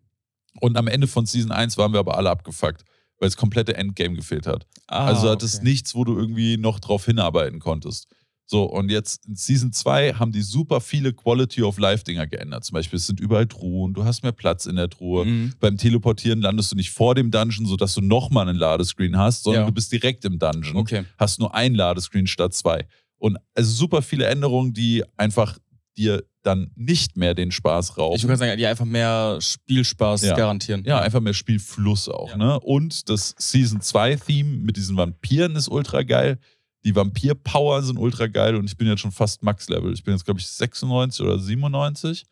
Und am Ende von Season 1 waren wir aber alle abgefuckt, weil es komplette Endgame gefehlt hat. Ah, also du hattest okay. nichts, wo du irgendwie noch drauf hinarbeiten konntest. So, und jetzt in Season 2 haben die super viele Quality of Life-Dinger geändert. Zum Beispiel, es sind überall Truhen, du hast mehr Platz in der Truhe. Mhm. Beim Teleportieren landest du nicht vor dem Dungeon, sodass du nochmal einen Ladescreen hast, sondern Ja. du bist direkt im Dungeon. Okay. Hast nur ein Ladescreen statt zwei. Und also super viele Änderungen, die einfach dir dann nicht mehr den Spaß rauben. Ich würde sagen, die einfach mehr Spielspaß Ja. garantieren. Ja, einfach mehr Spielfluss auch, Ja. ne? Und das Season 2-Theme mit diesen Vampiren ist ultra geil. Die Vampir-Power sind ultra geil und ich bin jetzt schon fast Max-Level. Ich bin jetzt, glaube ich, 96 oder 97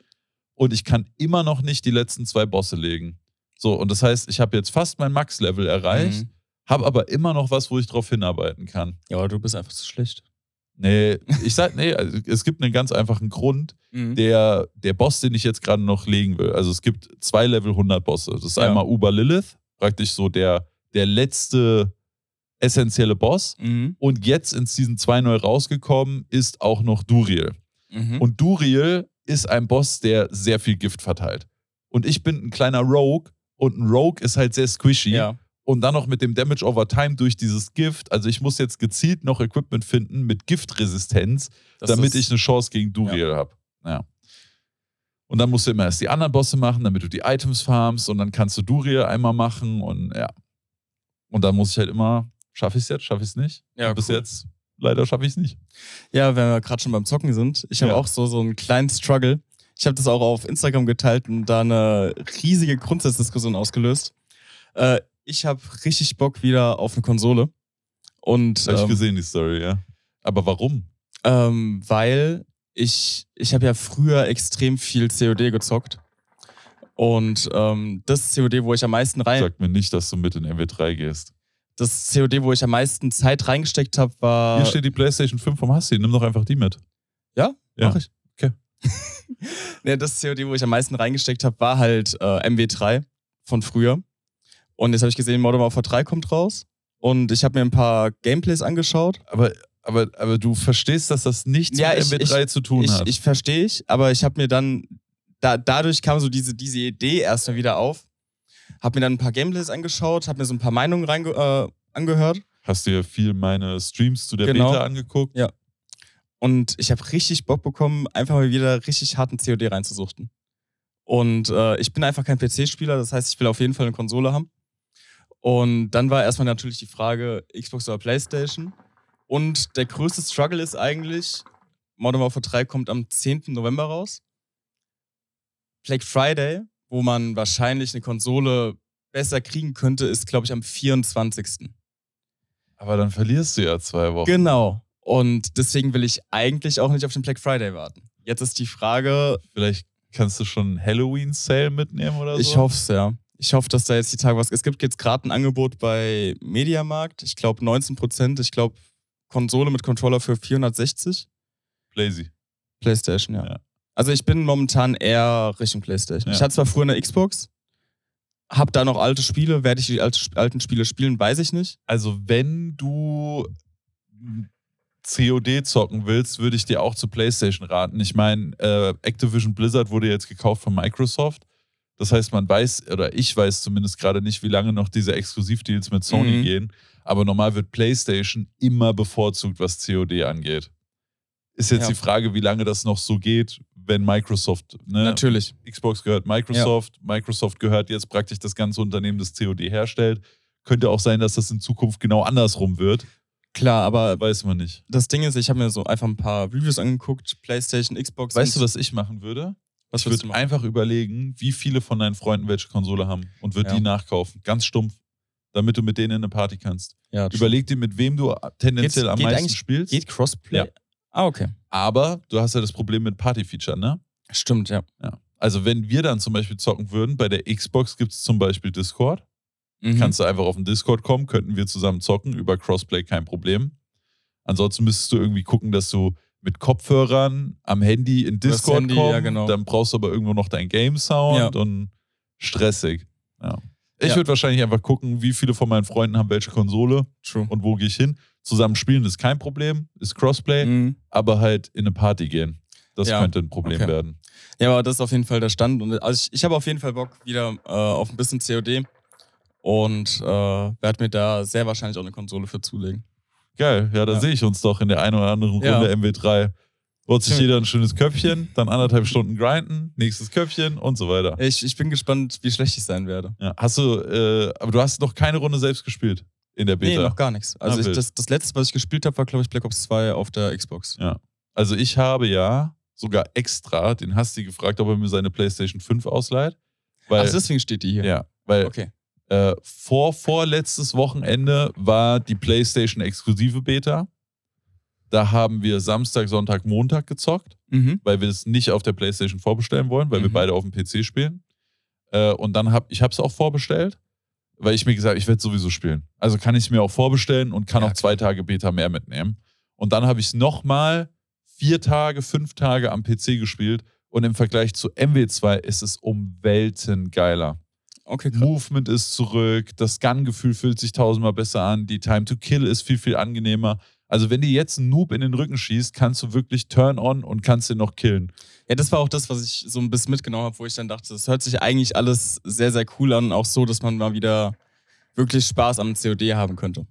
und ich kann immer noch nicht die letzten zwei Bosse legen. So, und das heißt, ich habe jetzt fast mein Max-Level erreicht, Mhm. habe aber immer noch was, wo ich drauf hinarbeiten kann. Ja, aber du bist einfach zu schlecht. Nee, ich sag, nee, also es gibt einen ganz einfachen Grund. Mhm. Der, der Boss, den ich jetzt gerade noch legen will, also es gibt zwei Level 100 Bosse. Das ist Ja. einmal Uber Lilith, praktisch so der, der letzte essentielle Boss. Mhm. Und jetzt in Season 2 neu rausgekommen ist auch noch Duriel. Mhm. Und Duriel ist ein Boss, der sehr viel Gift verteilt. Und ich bin ein kleiner Rogue und ein Rogue ist halt sehr squishy. ja. Und dann noch mit dem Damage over Time durch dieses Gift. Also ich muss jetzt gezielt noch Equipment finden mit Giftresistenz, Das damit ich eine Chance gegen Duriel habe. Ja. Und dann musst du immer erst die anderen Bosse machen, damit du die Items farmst und dann kannst du Duriel einmal machen und ja. Und dann muss ich halt immer, schaffe ich es jetzt, schaffe ich es nicht? Ja, Und bis cool. jetzt, leider schaffe ich es nicht. Ja, wenn wir gerade schon beim Zocken sind, ich habe Ja. auch so, so einen kleinen Struggle. Ich habe das auch auf Instagram geteilt und da eine riesige Grundsatzdiskussion ausgelöst. Äh, ich habe richtig Bock wieder auf eine Konsole. Und Habe ich ähm, gesehen, die Story, ja. Aber warum? ähm, weil ich, ich habe ja früher extrem viel COD gezockt. Und ähm, das COD, wo ich am meisten rein, Sag mir nicht, dass du mit in MW3 gehst. Das COD, wo ich am meisten Zeit reingesteckt habe, war. Hier steht die PlayStation 5 vom Hassi, nimm doch einfach die mit. Ja, Ja. mach ich. Okay. nee, das COD, wo ich am meisten reingesteckt habe, war halt äh, MW3 von früher. Und jetzt habe ich gesehen, Modern Warfare 3 kommt raus. Und ich habe mir ein paar Gameplays angeschaut. Aber, aber, aber du verstehst, dass das nichts Ja, mit ich- MW3 zu tun Ich, hat. ich verstehe ich, aber ich habe mir dann, da, dadurch kam so diese, diese Idee erstmal wieder auf. Habe mir dann ein paar Gameplays angeschaut, habe mir so ein paar Meinungen äh, angehört. Hast dir viel meine Streams zu der Genau. Beta angeguckt? Ja. Und ich habe richtig Bock bekommen, einfach mal wieder richtig harten COD reinzusuchten. Und äh, ich bin einfach kein PC-Spieler, das heißt, ich will auf jeden Fall eine Konsole haben. Und dann war erstmal natürlich die Frage, Xbox oder PlayStation. Und der größte Struggle ist eigentlich, Modern Warfare 3 kommt am 10. November raus. Black Friday, wo man wahrscheinlich eine Konsole besser kriegen könnte, ist, glaube ich, am 24. Aber dann verlierst du ja zwei Wochen. Genau. Und deswegen will ich eigentlich auch nicht auf den Black Friday warten. Jetzt ist die Frage, Vielleicht kannst du schon einen Halloween-Sale mitnehmen oder so? ich hoffe es ja. Ich hoffe, dass da jetzt die Tage was. Es gibt jetzt gerade ein Angebot bei Mediamarkt. Ich glaube 19 Prozent. Ich glaube Konsole mit Controller für 460. Lazy. PlayStation, ja. Ja. Also ich bin momentan eher Richtung PlayStation. Ja. Ich hatte zwar früher eine Xbox, hab da noch alte Spiele. Werde ich die alte, alten Spiele spielen, weiß ich nicht. Also, wenn du COD zocken willst, würde ich dir auch zu PlayStation raten. Ich meine, äh, Activision Blizzard wurde jetzt gekauft von Microsoft. Das heißt, man weiß, oder ich weiß zumindest gerade nicht, wie lange noch diese Exklusivdeals mit Sony Mhm. gehen. Aber normal wird PlayStation immer bevorzugt, was COD angeht. Ist jetzt Ja. die Frage, wie lange das noch so geht, wenn Microsoft, ne, Natürlich. Xbox gehört Microsoft, Microsoft gehört jetzt praktisch das ganze Unternehmen, das COD herstellt. Könnte auch sein, dass das in Zukunft genau andersrum wird. Klar, aber Weiß man nicht. das Ding ist, ich habe mir so einfach ein paar Reviews angeguckt, PlayStation, Xbox. Weißt du, was ich machen würde? was Ich würdest würde einfach überlegen, wie viele von deinen Freunden welche Konsole haben und würde Ja. die nachkaufen. Ganz stumpf. Damit du mit denen in eine Party kannst. Ja. Überleg dir, mit wem du tendenziell Geht's- am geht meisten spielst. Geht Crossplay? Ja. Ah, okay. Aber du hast ja das Problem mit Party-Feature, ne? Stimmt, ja. Ja. Also, wenn wir dann zum Beispiel zocken würden, bei der Xbox gibt es zum Beispiel Discord. Mhm. Kannst du einfach auf den Discord kommen, könnten wir zusammen zocken, über Crossplay kein Problem. Ansonsten müsstest du irgendwie gucken, dass du mit Kopfhörern am Handy in Discord Handy, kommst. ja, genau. Dann brauchst du aber irgendwo noch dein Game-Sound Ja. und stressig. Ja. Ich würde wahrscheinlich einfach gucken, wie viele von meinen Freunden haben welche Konsole True. und wo gehe ich hin. Zusammen spielen ist kein Problem, ist Crossplay, Mhm. aber halt in eine Party gehen. Das Ja, könnte ein Problem okay. werden. Ja, aber das ist auf jeden Fall der Stand. Und also ich, ich habe auf jeden Fall Bock wieder äh, auf ein bisschen COD und äh, werde mir da sehr wahrscheinlich auch eine Konsole für zulegen. Geil, ja, da Ja. sehe ich uns doch in der einen oder anderen Ja. Runde MW3. Holt sich Ja. jeder ein schönes Köpfchen, dann anderthalb Stunden grinden, nächstes Köpfchen und so weiter. Ich, ich bin gespannt, wie schlecht ich sein werde. Ja. Hast du, äh, aber du hast noch keine Runde selbst gespielt in der Nee, Beta. noch gar nichts. Also Ah, ich, das, das letzte, was ich gespielt habe, war, glaube ich, Black Ops 2 auf der Xbox. Also ich habe ja sogar extra den Hasti gefragt, ob er mir seine PlayStation 5 ausleiht. Weil, Ach, deswegen steht die hier. ja, weil Okay. äh, vor vorletztes Wochenende war die PlayStation exklusive Beta. Da haben wir Samstag, Sonntag, Montag gezockt. Mhm. weil wir es nicht auf der PlayStation vorbestellen wollen, weil wir Mhm. beide auf dem PC spielen. Äh, und dann habe ich es auch vorbestellt, weil ich mir gesagt, ich werde sowieso spielen. Also kann ich es mir auch vorbestellen und kann Ja, auch zwei Tage Beta mehr mitnehmen. Und dann habe ich es nochmal vier Tage, fünf Tage am PC gespielt und im Vergleich zu MW2 ist es um Welten geiler. Okay, krass. Movement ist zurück, das Gun-Gefühl fühlt sich tausendmal besser an, die Time to Kill ist viel, viel angenehmer. Also wenn dir jetzt ein Noob in den Rücken schießt, kannst du wirklich turn on und kannst den noch killen. Ja, das war auch das, was ich so ein bisschen mitgenommen habe, wo ich dann dachte, es hört sich eigentlich alles sehr, sehr cool an. Auch so, dass man mal wieder wirklich Spaß am COD haben könnte.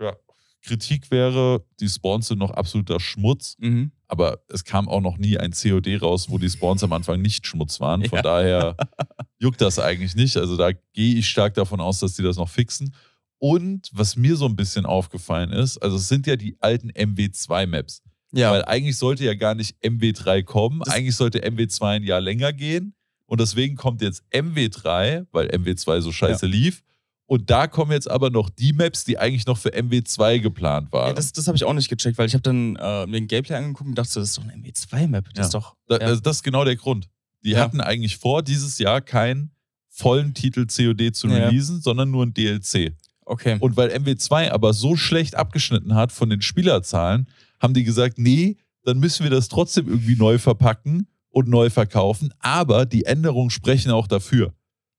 Ja. Kritik wäre, die Spawns sind noch absoluter Schmutz, Mhm. aber es kam auch noch nie ein COD raus, wo die Spawns am Anfang nicht Schmutz waren. Von Ja. daher juckt das eigentlich nicht. Also da gehe ich stark davon aus, dass die das noch fixen. Und was mir so ein bisschen aufgefallen ist, also es sind ja die alten MW2-Maps. Ja. Weil eigentlich sollte ja gar nicht MW3 kommen. Das- eigentlich sollte MW2 ein Jahr länger gehen. Und deswegen kommt jetzt MW3, weil MW2 so scheiße lief. Und da kommen jetzt aber noch die Maps, die eigentlich noch für MW2 geplant waren. ja, das das habe ich auch nicht gecheckt, weil ich habe dann äh, mir den Gameplay angeguckt und dachte, das ist doch eine MW2-Map. Das Ja. ist doch. Da, ja. also das ist genau der Grund. Die Ja. hatten eigentlich vor, dieses Jahr keinen vollen Titel COD zu Ja. releasen, sondern nur ein DLC. Okay. Und weil MW2 aber so schlecht abgeschnitten hat von den Spielerzahlen, haben die gesagt, nee, dann müssen wir das trotzdem irgendwie neu verpacken und neu verkaufen. Aber die Änderungen sprechen auch dafür.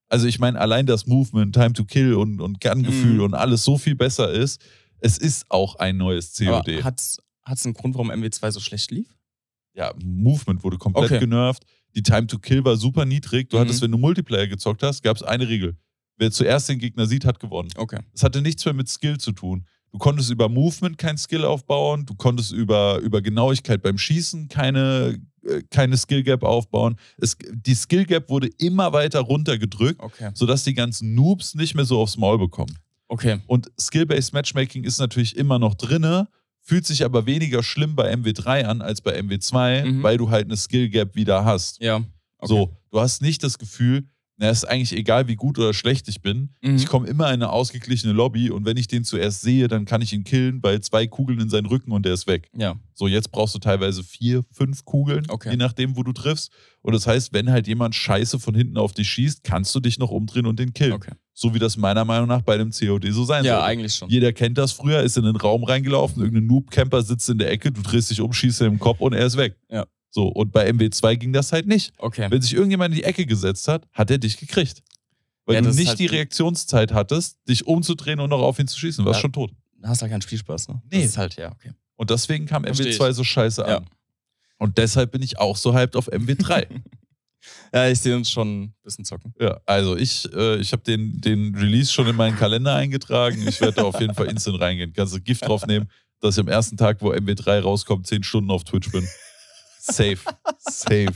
Also ich meine, allein das Movement, Time to Kill und, und Gun-Gefühl Mhm. und alles so viel besser ist. Es ist auch ein neues COD. hat es einen Grund, warum MW2 so schlecht lief? ja, Movement wurde komplett Okay. genervt. Die Time to Kill war super niedrig. Du Mhm. hattest, wenn du Multiplayer gezockt hast, gab es eine Regel. Wer zuerst den Gegner sieht, hat gewonnen. Okay. Es hatte nichts mehr mit Skill zu tun. Du konntest über Movement kein Skill aufbauen, du konntest über, über Genauigkeit beim Schießen keine, äh, keine Skill Gap aufbauen. Es, die Skill Gap wurde immer weiter runtergedrückt, Okay. sodass die ganzen Noobs nicht mehr so aufs Maul bekommen. Okay. Und Skill-Based Matchmaking ist natürlich immer noch drinne, fühlt sich aber weniger schlimm bei MW3 an als bei MW2, Mhm. weil du halt eine Skill Gap wieder hast. Ja. Okay. So, du hast nicht das Gefühl, na, ist eigentlich egal, wie gut oder schlecht ich bin. Mhm. Ich komme immer in eine ausgeglichene Lobby und wenn ich den zuerst sehe, dann kann ich ihn killen, bei zwei Kugeln in seinen Rücken und der ist weg. Ja. So, jetzt brauchst du teilweise vier, fünf Kugeln, Okay. je nachdem, wo du triffst. Und das heißt, wenn halt jemand scheiße von hinten auf dich schießt, kannst du dich noch umdrehen und den killen. Okay. So wie das meiner Meinung nach bei dem COD so sein Ja, sollte. eigentlich schon. Jeder kennt das früher, ist in den Raum reingelaufen, irgendein Noob-Camper sitzt in der Ecke, du drehst dich um, schießt ihm im Kopf und er ist weg. Ja. So, und bei MW2 ging das halt nicht. Okay. Wenn sich irgendjemand in die Ecke gesetzt hat, hat er dich gekriegt. Weil Ja, du nicht halt- die Reaktionszeit hattest, dich umzudrehen und noch auf ihn zu schießen. Du warst Ja. schon tot. Da hast du halt keinen Spielspaß, ne? Nee. Das ist halt, ja, okay. Und deswegen kam Versteh MW2 so scheiße Ja. an. Und deshalb bin ich auch so hyped auf MW3. Ja, ich sehe uns schon ein bisschen zocken. Ja, also ich, äh, ich habe den, den Release schon in meinen Kalender eingetragen. Ich werde da auf jeden Fall instant reingehen. Kannst du Gift draufnehmen, dass ich am ersten Tag, wo MW3 rauskommt, zehn Stunden auf Twitch bin. Safe. Safe.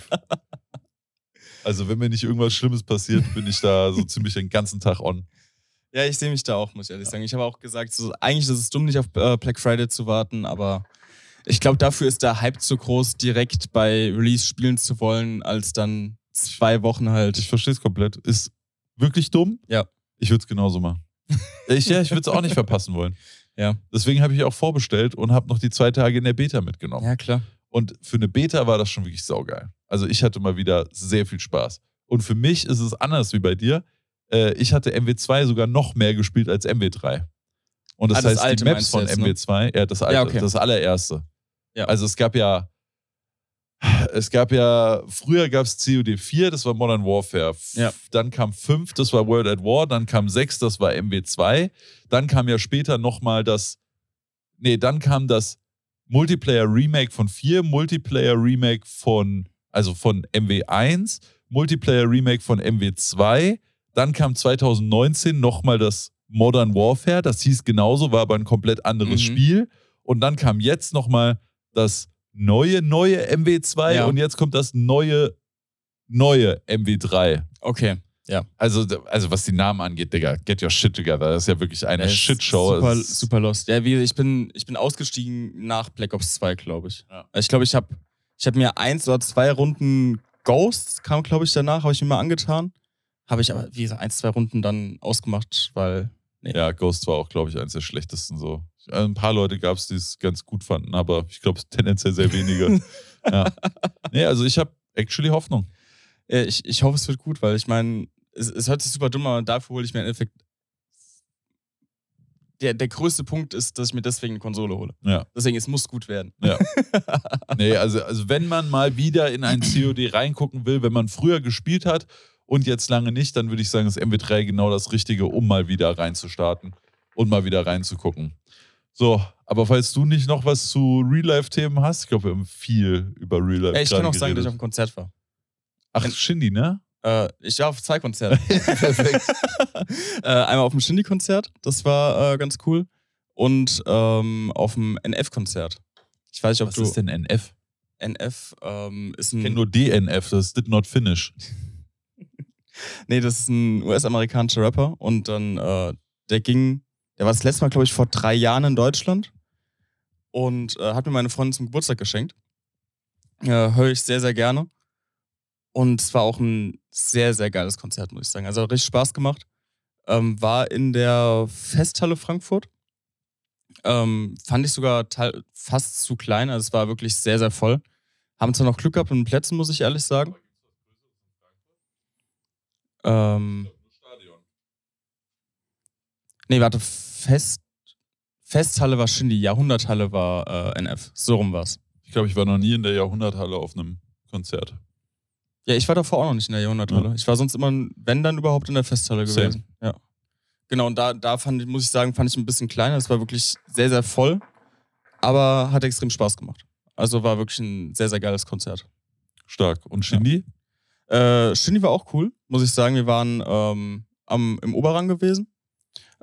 Also, wenn mir nicht irgendwas Schlimmes passiert, bin ich da so ziemlich den ganzen Tag on. Ja, ich sehe mich da auch, muss ich ehrlich sagen. Ich habe auch gesagt, so, eigentlich ist es dumm, nicht auf äh, Black Friday zu warten, aber ich glaube, dafür ist der Hype zu groß, direkt bei Release spielen zu wollen, als dann zwei Wochen halt. Ich verstehe es komplett. Ist wirklich dumm. Ja. Ich würde es genauso machen. ich, ja, ich würde es auch nicht verpassen wollen. Ja. Deswegen habe ich auch vorbestellt und habe noch die zwei Tage in der Beta mitgenommen. Ja, klar. Und für eine Beta war das schon wirklich saugeil. Also ich hatte mal wieder sehr viel Spaß. Und für mich ist es anders wie bei dir. Äh, ich hatte MW2 sogar noch mehr gespielt als MW3. Und das, Ah, das heißt, alte die Maps von jetzt, ne? MW2, ja, das alte, Ja, okay. das allererste. Ja. Also es gab ja, es gab ja, früher gab es COD 4, das war Modern Warfare. Ja. Dann kam 5, das war World at War. Dann kam 6, das war MW2. Dann kam ja später nochmal das, nee, dann kam das Multiplayer Remake von 4, Multiplayer Remake von, also von MW1, Multiplayer Remake von MW2. Dann kam 2019 nochmal das Modern Warfare, das hieß genauso, war aber ein komplett anderes Mhm. Spiel. Und dann kam jetzt nochmal das neue, neue MW2 Ja. und jetzt kommt das neue, neue MW3. Okay. Also, also was die Namen angeht, Digga, get your shit together. Das ist ja wirklich eine Ja, Shitshow. Super, super lost. Ja, wie, ich, bin, ich bin ausgestiegen nach Black Ops 2, glaube ich. Ja. Ich glaube, ich habe ich hab mir eins oder zwei Runden Ghosts, kam, glaube ich, danach, habe ich mir mal angetan. Habe ich aber, wie gesagt, eins, zwei Runden dann ausgemacht, weil. Ja, Ghost war auch, glaube ich, eines der schlechtesten so. Ein paar Leute gab es, die es ganz gut fanden, aber ich glaube, tendenziell sehr wenige. ja. Nee, also ich habe actually Hoffnung. Ja, ich, ich hoffe, es wird gut, weil ich meine, es, es hört sich super dumm an, aber dafür hole ich mir im Endeffekt. Der, der größte Punkt ist, dass ich mir deswegen eine Konsole hole. Ja. Deswegen, es muss gut werden. Ja. Nee, also, also wenn man mal wieder in ein COD reingucken will, wenn man früher gespielt hat und jetzt lange nicht, dann würde ich sagen, ist MW3 genau das Richtige, um mal wieder reinzustarten und mal wieder reinzugucken. So, aber falls du nicht noch was zu Real-Life-Themen hast, ich glaube, wir haben viel über Real-Life Ja, ich kann auch sagen, dass ich auf einem Konzert war. Ach, Shindy, ne? Äh, ich war auf zwei Konzerten. Perfekt. äh, einmal auf dem Shindy-Konzert, das war äh, ganz cool. Und ähm, auf dem NF-Konzert. Ich weiß nicht, ob Was du. ist denn NF? NF ähm, ist Ich ein. kenne nur DNF, das did not finish. Nee, das ist ein US-amerikanischer Rapper. Und dann, äh, der ging. Der war das letzte Mal, glaube ich, vor drei Jahren in Deutschland. Und äh, hat mir meine Freundin zum Geburtstag geschenkt. Äh, Höre ich sehr, sehr gerne. Und es war auch ein sehr, sehr geiles Konzert, muss ich sagen. Also hat richtig Spaß gemacht. Ähm, war in der Festhalle Frankfurt. Ähm, fand ich sogar fast zu klein. Also es war wirklich sehr, sehr voll. Haben zwar noch Glück gehabt mit den Plätzen, muss ich ehrlich sagen. Ähm, nee, warte, Fest, Festhalle war Shindy, Jahrhunderthalle war äh, NF. So rum war's. Ich glaube, ich war noch nie in der Jahrhunderthalle auf einem Konzert. Ja, ich war davor auch noch nicht in der Jahrhunderthalle. Ich war sonst immer, wenn dann überhaupt in der Festhalle Same. gewesen. Ja. Genau, und da, da fand ich, muss ich sagen, fand ich ein bisschen kleiner. Es war wirklich sehr, sehr voll, aber hat extrem Spaß gemacht. Also war wirklich ein sehr, sehr geiles Konzert. Stark. Und Shindy? Äh, Shindy war auch cool, muss ich sagen. Wir waren ähm, am, im Oberrang gewesen.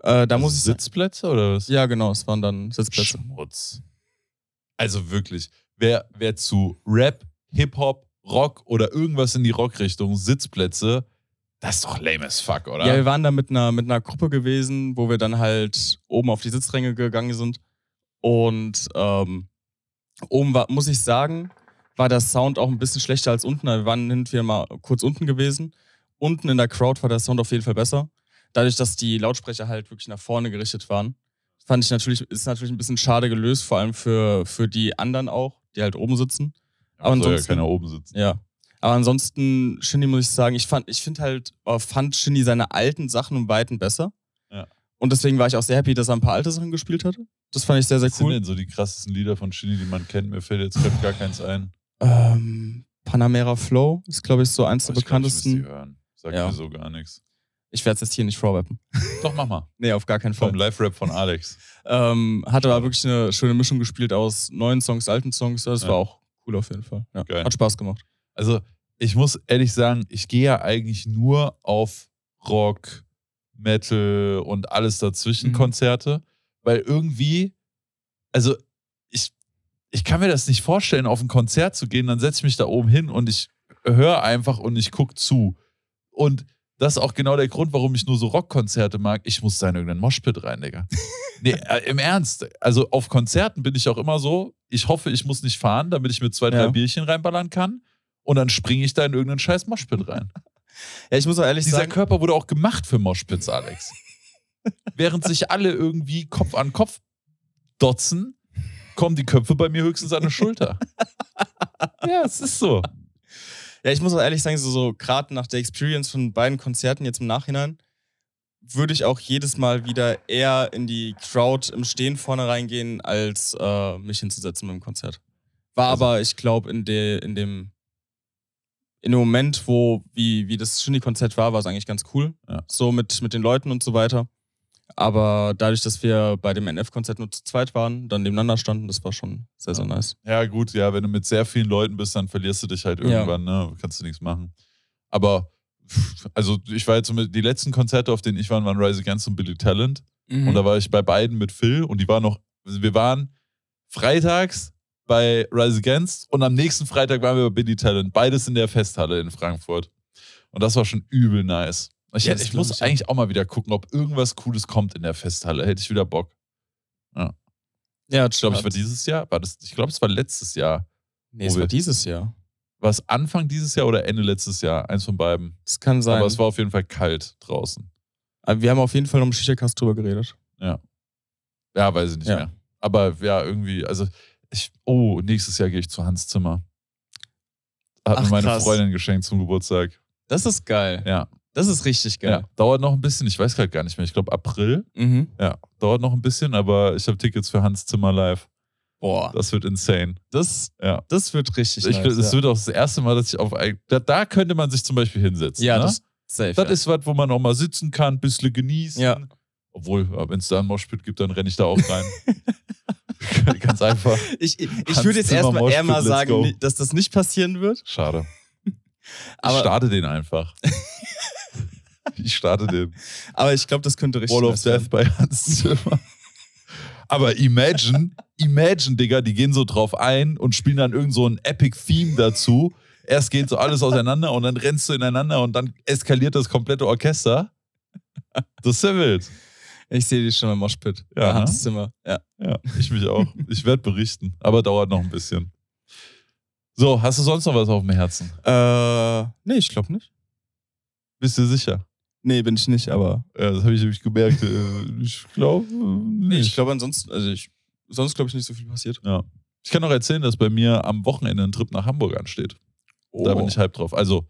Äh, da muss ich. Sitzplätze oder was? Ja, genau, es waren dann Sitzplätze. Schmutz. Also wirklich, wer, wer zu Rap, Hip-Hop, Rock oder irgendwas in die Rockrichtung Sitzplätze, das ist doch lame as fuck, oder? Ja, wir waren da mit einer, mit einer Gruppe gewesen, wo wir dann halt oben auf die Sitzränge gegangen sind. Und ähm, oben war, muss ich sagen, war der Sound auch ein bisschen schlechter als unten. Wir waren hin und wieder mal kurz unten gewesen. Unten in der Crowd war der Sound auf jeden Fall besser. Dadurch, dass die Lautsprecher halt wirklich nach vorne gerichtet waren. Fand ich natürlich, ist natürlich ein bisschen schade gelöst, vor allem für, für die anderen auch, die halt oben sitzen. Aber soll ja ansonsten- keiner oben sitzen. Ja. Aber ansonsten, Shindy muss ich sagen, ich fand, ich finde halt, äh, fand Shindy seine alten Sachen um Weiten besser. Ja. Und deswegen war ich auch sehr happy, dass er ein paar alte Sachen gespielt hatte. Das fand ich sehr, sehr Was sind cool. denn so die krassesten Lieder von Shindy, die man kennt? Mir fällt jetzt grad gar keins ein. Ähm, Panamera Flow ist, glaube ich, so eins der ich glaub, ich bekanntesten. hören. Sagt Ja. mir so gar nichts. Ich werde es jetzt hier nicht vorrappen. Doch, mach mal. nee, auf gar keinen Fall. Vom Live-Rap von Alex. Ähm, hat aber wirklich eine schöne Mischung gespielt aus neuen Songs, alten Songs. Das Ja. war auch cool auf jeden Fall. Ja. Hat Spaß gemacht. Also, ich muss ehrlich sagen, ich gehe ja eigentlich nur auf Rock, Metal und alles dazwischen Mhm. Konzerte, weil irgendwie, also ich, ich kann mir das nicht vorstellen, auf ein Konzert zu gehen, dann setze ich mich da oben hin und ich höre einfach und ich gucke zu. Und das ist auch genau der Grund, warum ich nur so Rockkonzerte mag. Ich muss da in irgendeinen Moshpit rein, Digga. Nee, äh, im Ernst. Also auf Konzerten bin ich auch immer so, ich hoffe, ich muss nicht fahren, damit ich mir zwei, drei Ja. Bierchen reinballern kann. Und dann springe ich da in irgendeinen scheiß Moshpit rein. Ja, ich muss auch ehrlich Dieser sagen, Körper wurde auch gemacht für Moshpits, Alex. Während sich alle irgendwie Kopf an Kopf dotzen, kommen die Köpfe bei mir höchstens an die Schulter. ja, es ist so. Ja, ich muss auch ehrlich sagen, so, so gerade nach der Experience von beiden Konzerten jetzt im Nachhinein, würde ich auch jedes Mal wieder eher in die Crowd im Stehen vorne reingehen, als äh, mich hinzusetzen beim Konzert. War Also- aber, ich glaube, in, de, in dem in dem Moment, wo, wie, wie das Shindy-Konzert war, war es eigentlich ganz cool. Ja. So mit, mit den Leuten und so weiter. Aber dadurch, dass wir bei dem NF-Konzert nur zu zweit waren, dann nebeneinander standen, das war schon sehr, sehr Ja. nice. Ja, gut, ja, wenn du mit sehr vielen Leuten bist, dann verlierst du dich halt Ja. irgendwann, ne? Kannst du nichts machen. Aber, also ich war jetzt so mit, die letzten Konzerte, auf denen ich war, waren Rise Against und Billy Talent. Mhm. Und da war ich bei beiden mit Phil und die waren noch, also wir waren freitags bei Rise Against und am nächsten Freitag waren wir bei Billy Talent. Beides in der Festhalle in Frankfurt. Und das war schon übel nice. Ich, Ja, hätte, ich muss ich, ja. eigentlich auch mal wieder gucken, ob irgendwas Cooles kommt in der Festhalle. Hätte ich wieder Bock. ja, Ich glaube, es war dieses Jahr. War das, ich glaube, es war letztes Jahr. Nee, es war dieses Jahr. War es Anfang dieses Jahr oder Ende letztes Jahr? Eins von beiden. Das kann sein. Aber es war auf jeden Fall kalt draußen. Aber wir haben auf jeden Fall um Shisha-Cast drüber geredet. Ja, weiß ich nicht Ja. mehr. Aber ja, irgendwie, also ich, oh, nächstes Jahr gehe ich zu Hans Zimmer. Hat Ach, mir meine krass. Freundin geschenkt zum Geburtstag. Das ist geil. Ja, Das ist richtig ja. geil. Dauert noch ein bisschen, ich weiß gerade gar nicht mehr. Ich glaube April. Mhm. Ja, dauert noch ein bisschen, aber ich habe Tickets für Hans Zimmer live. Boah, Das wird insane. das, Ja. das wird richtig Ich, nice. das ja. wird auch das erste Mal, dass ich auf ein, da, da könnte man sich zum Beispiel hinsetzen. ja, ne? das safe. Das ja. ist was, wo man auch mal sitzen kann, ein bisschen genießen. Ja. Obwohl, wenn es da einen Moshpit gibt, dann renne ich da auch rein. Ganz einfach. ich ich, ich würde jetzt erstmal eher mal sagen, go. dass das nicht passieren wird. Schade. ich Aber, starte den einfach. ich starte den. aber ich glaube, das könnte richtig Wall of Death werden. bei Hans Zimmer. Aber imagine, imagine, Digga, die gehen so drauf ein und spielen dann irgend so ein Epic-Theme dazu. Erst geht so alles auseinander und dann rennst du ineinander und dann eskaliert das komplette Orchester. Das ist ja wild. Ich sehe dich schon im Moshpit. Ja, Ja, ne? Hans Zimmer. Ja. Ja, ich mich auch. Ich werde berichten, aber dauert noch ein bisschen. So, hast du sonst noch was auf dem Herzen? Äh, nee, ich glaube nicht. Bist du sicher? Nee, bin ich nicht, aber. Ja, das habe ich nämlich gemerkt. Äh, Ich glaube Nee, nicht. ich glaube ansonsten, also ich, sonst glaube ich nicht so viel passiert. Ja. Ich kann noch erzählen, dass bei mir am Wochenende ein Trip nach Hamburg ansteht. Da Oh. bin ich hype drauf. Also,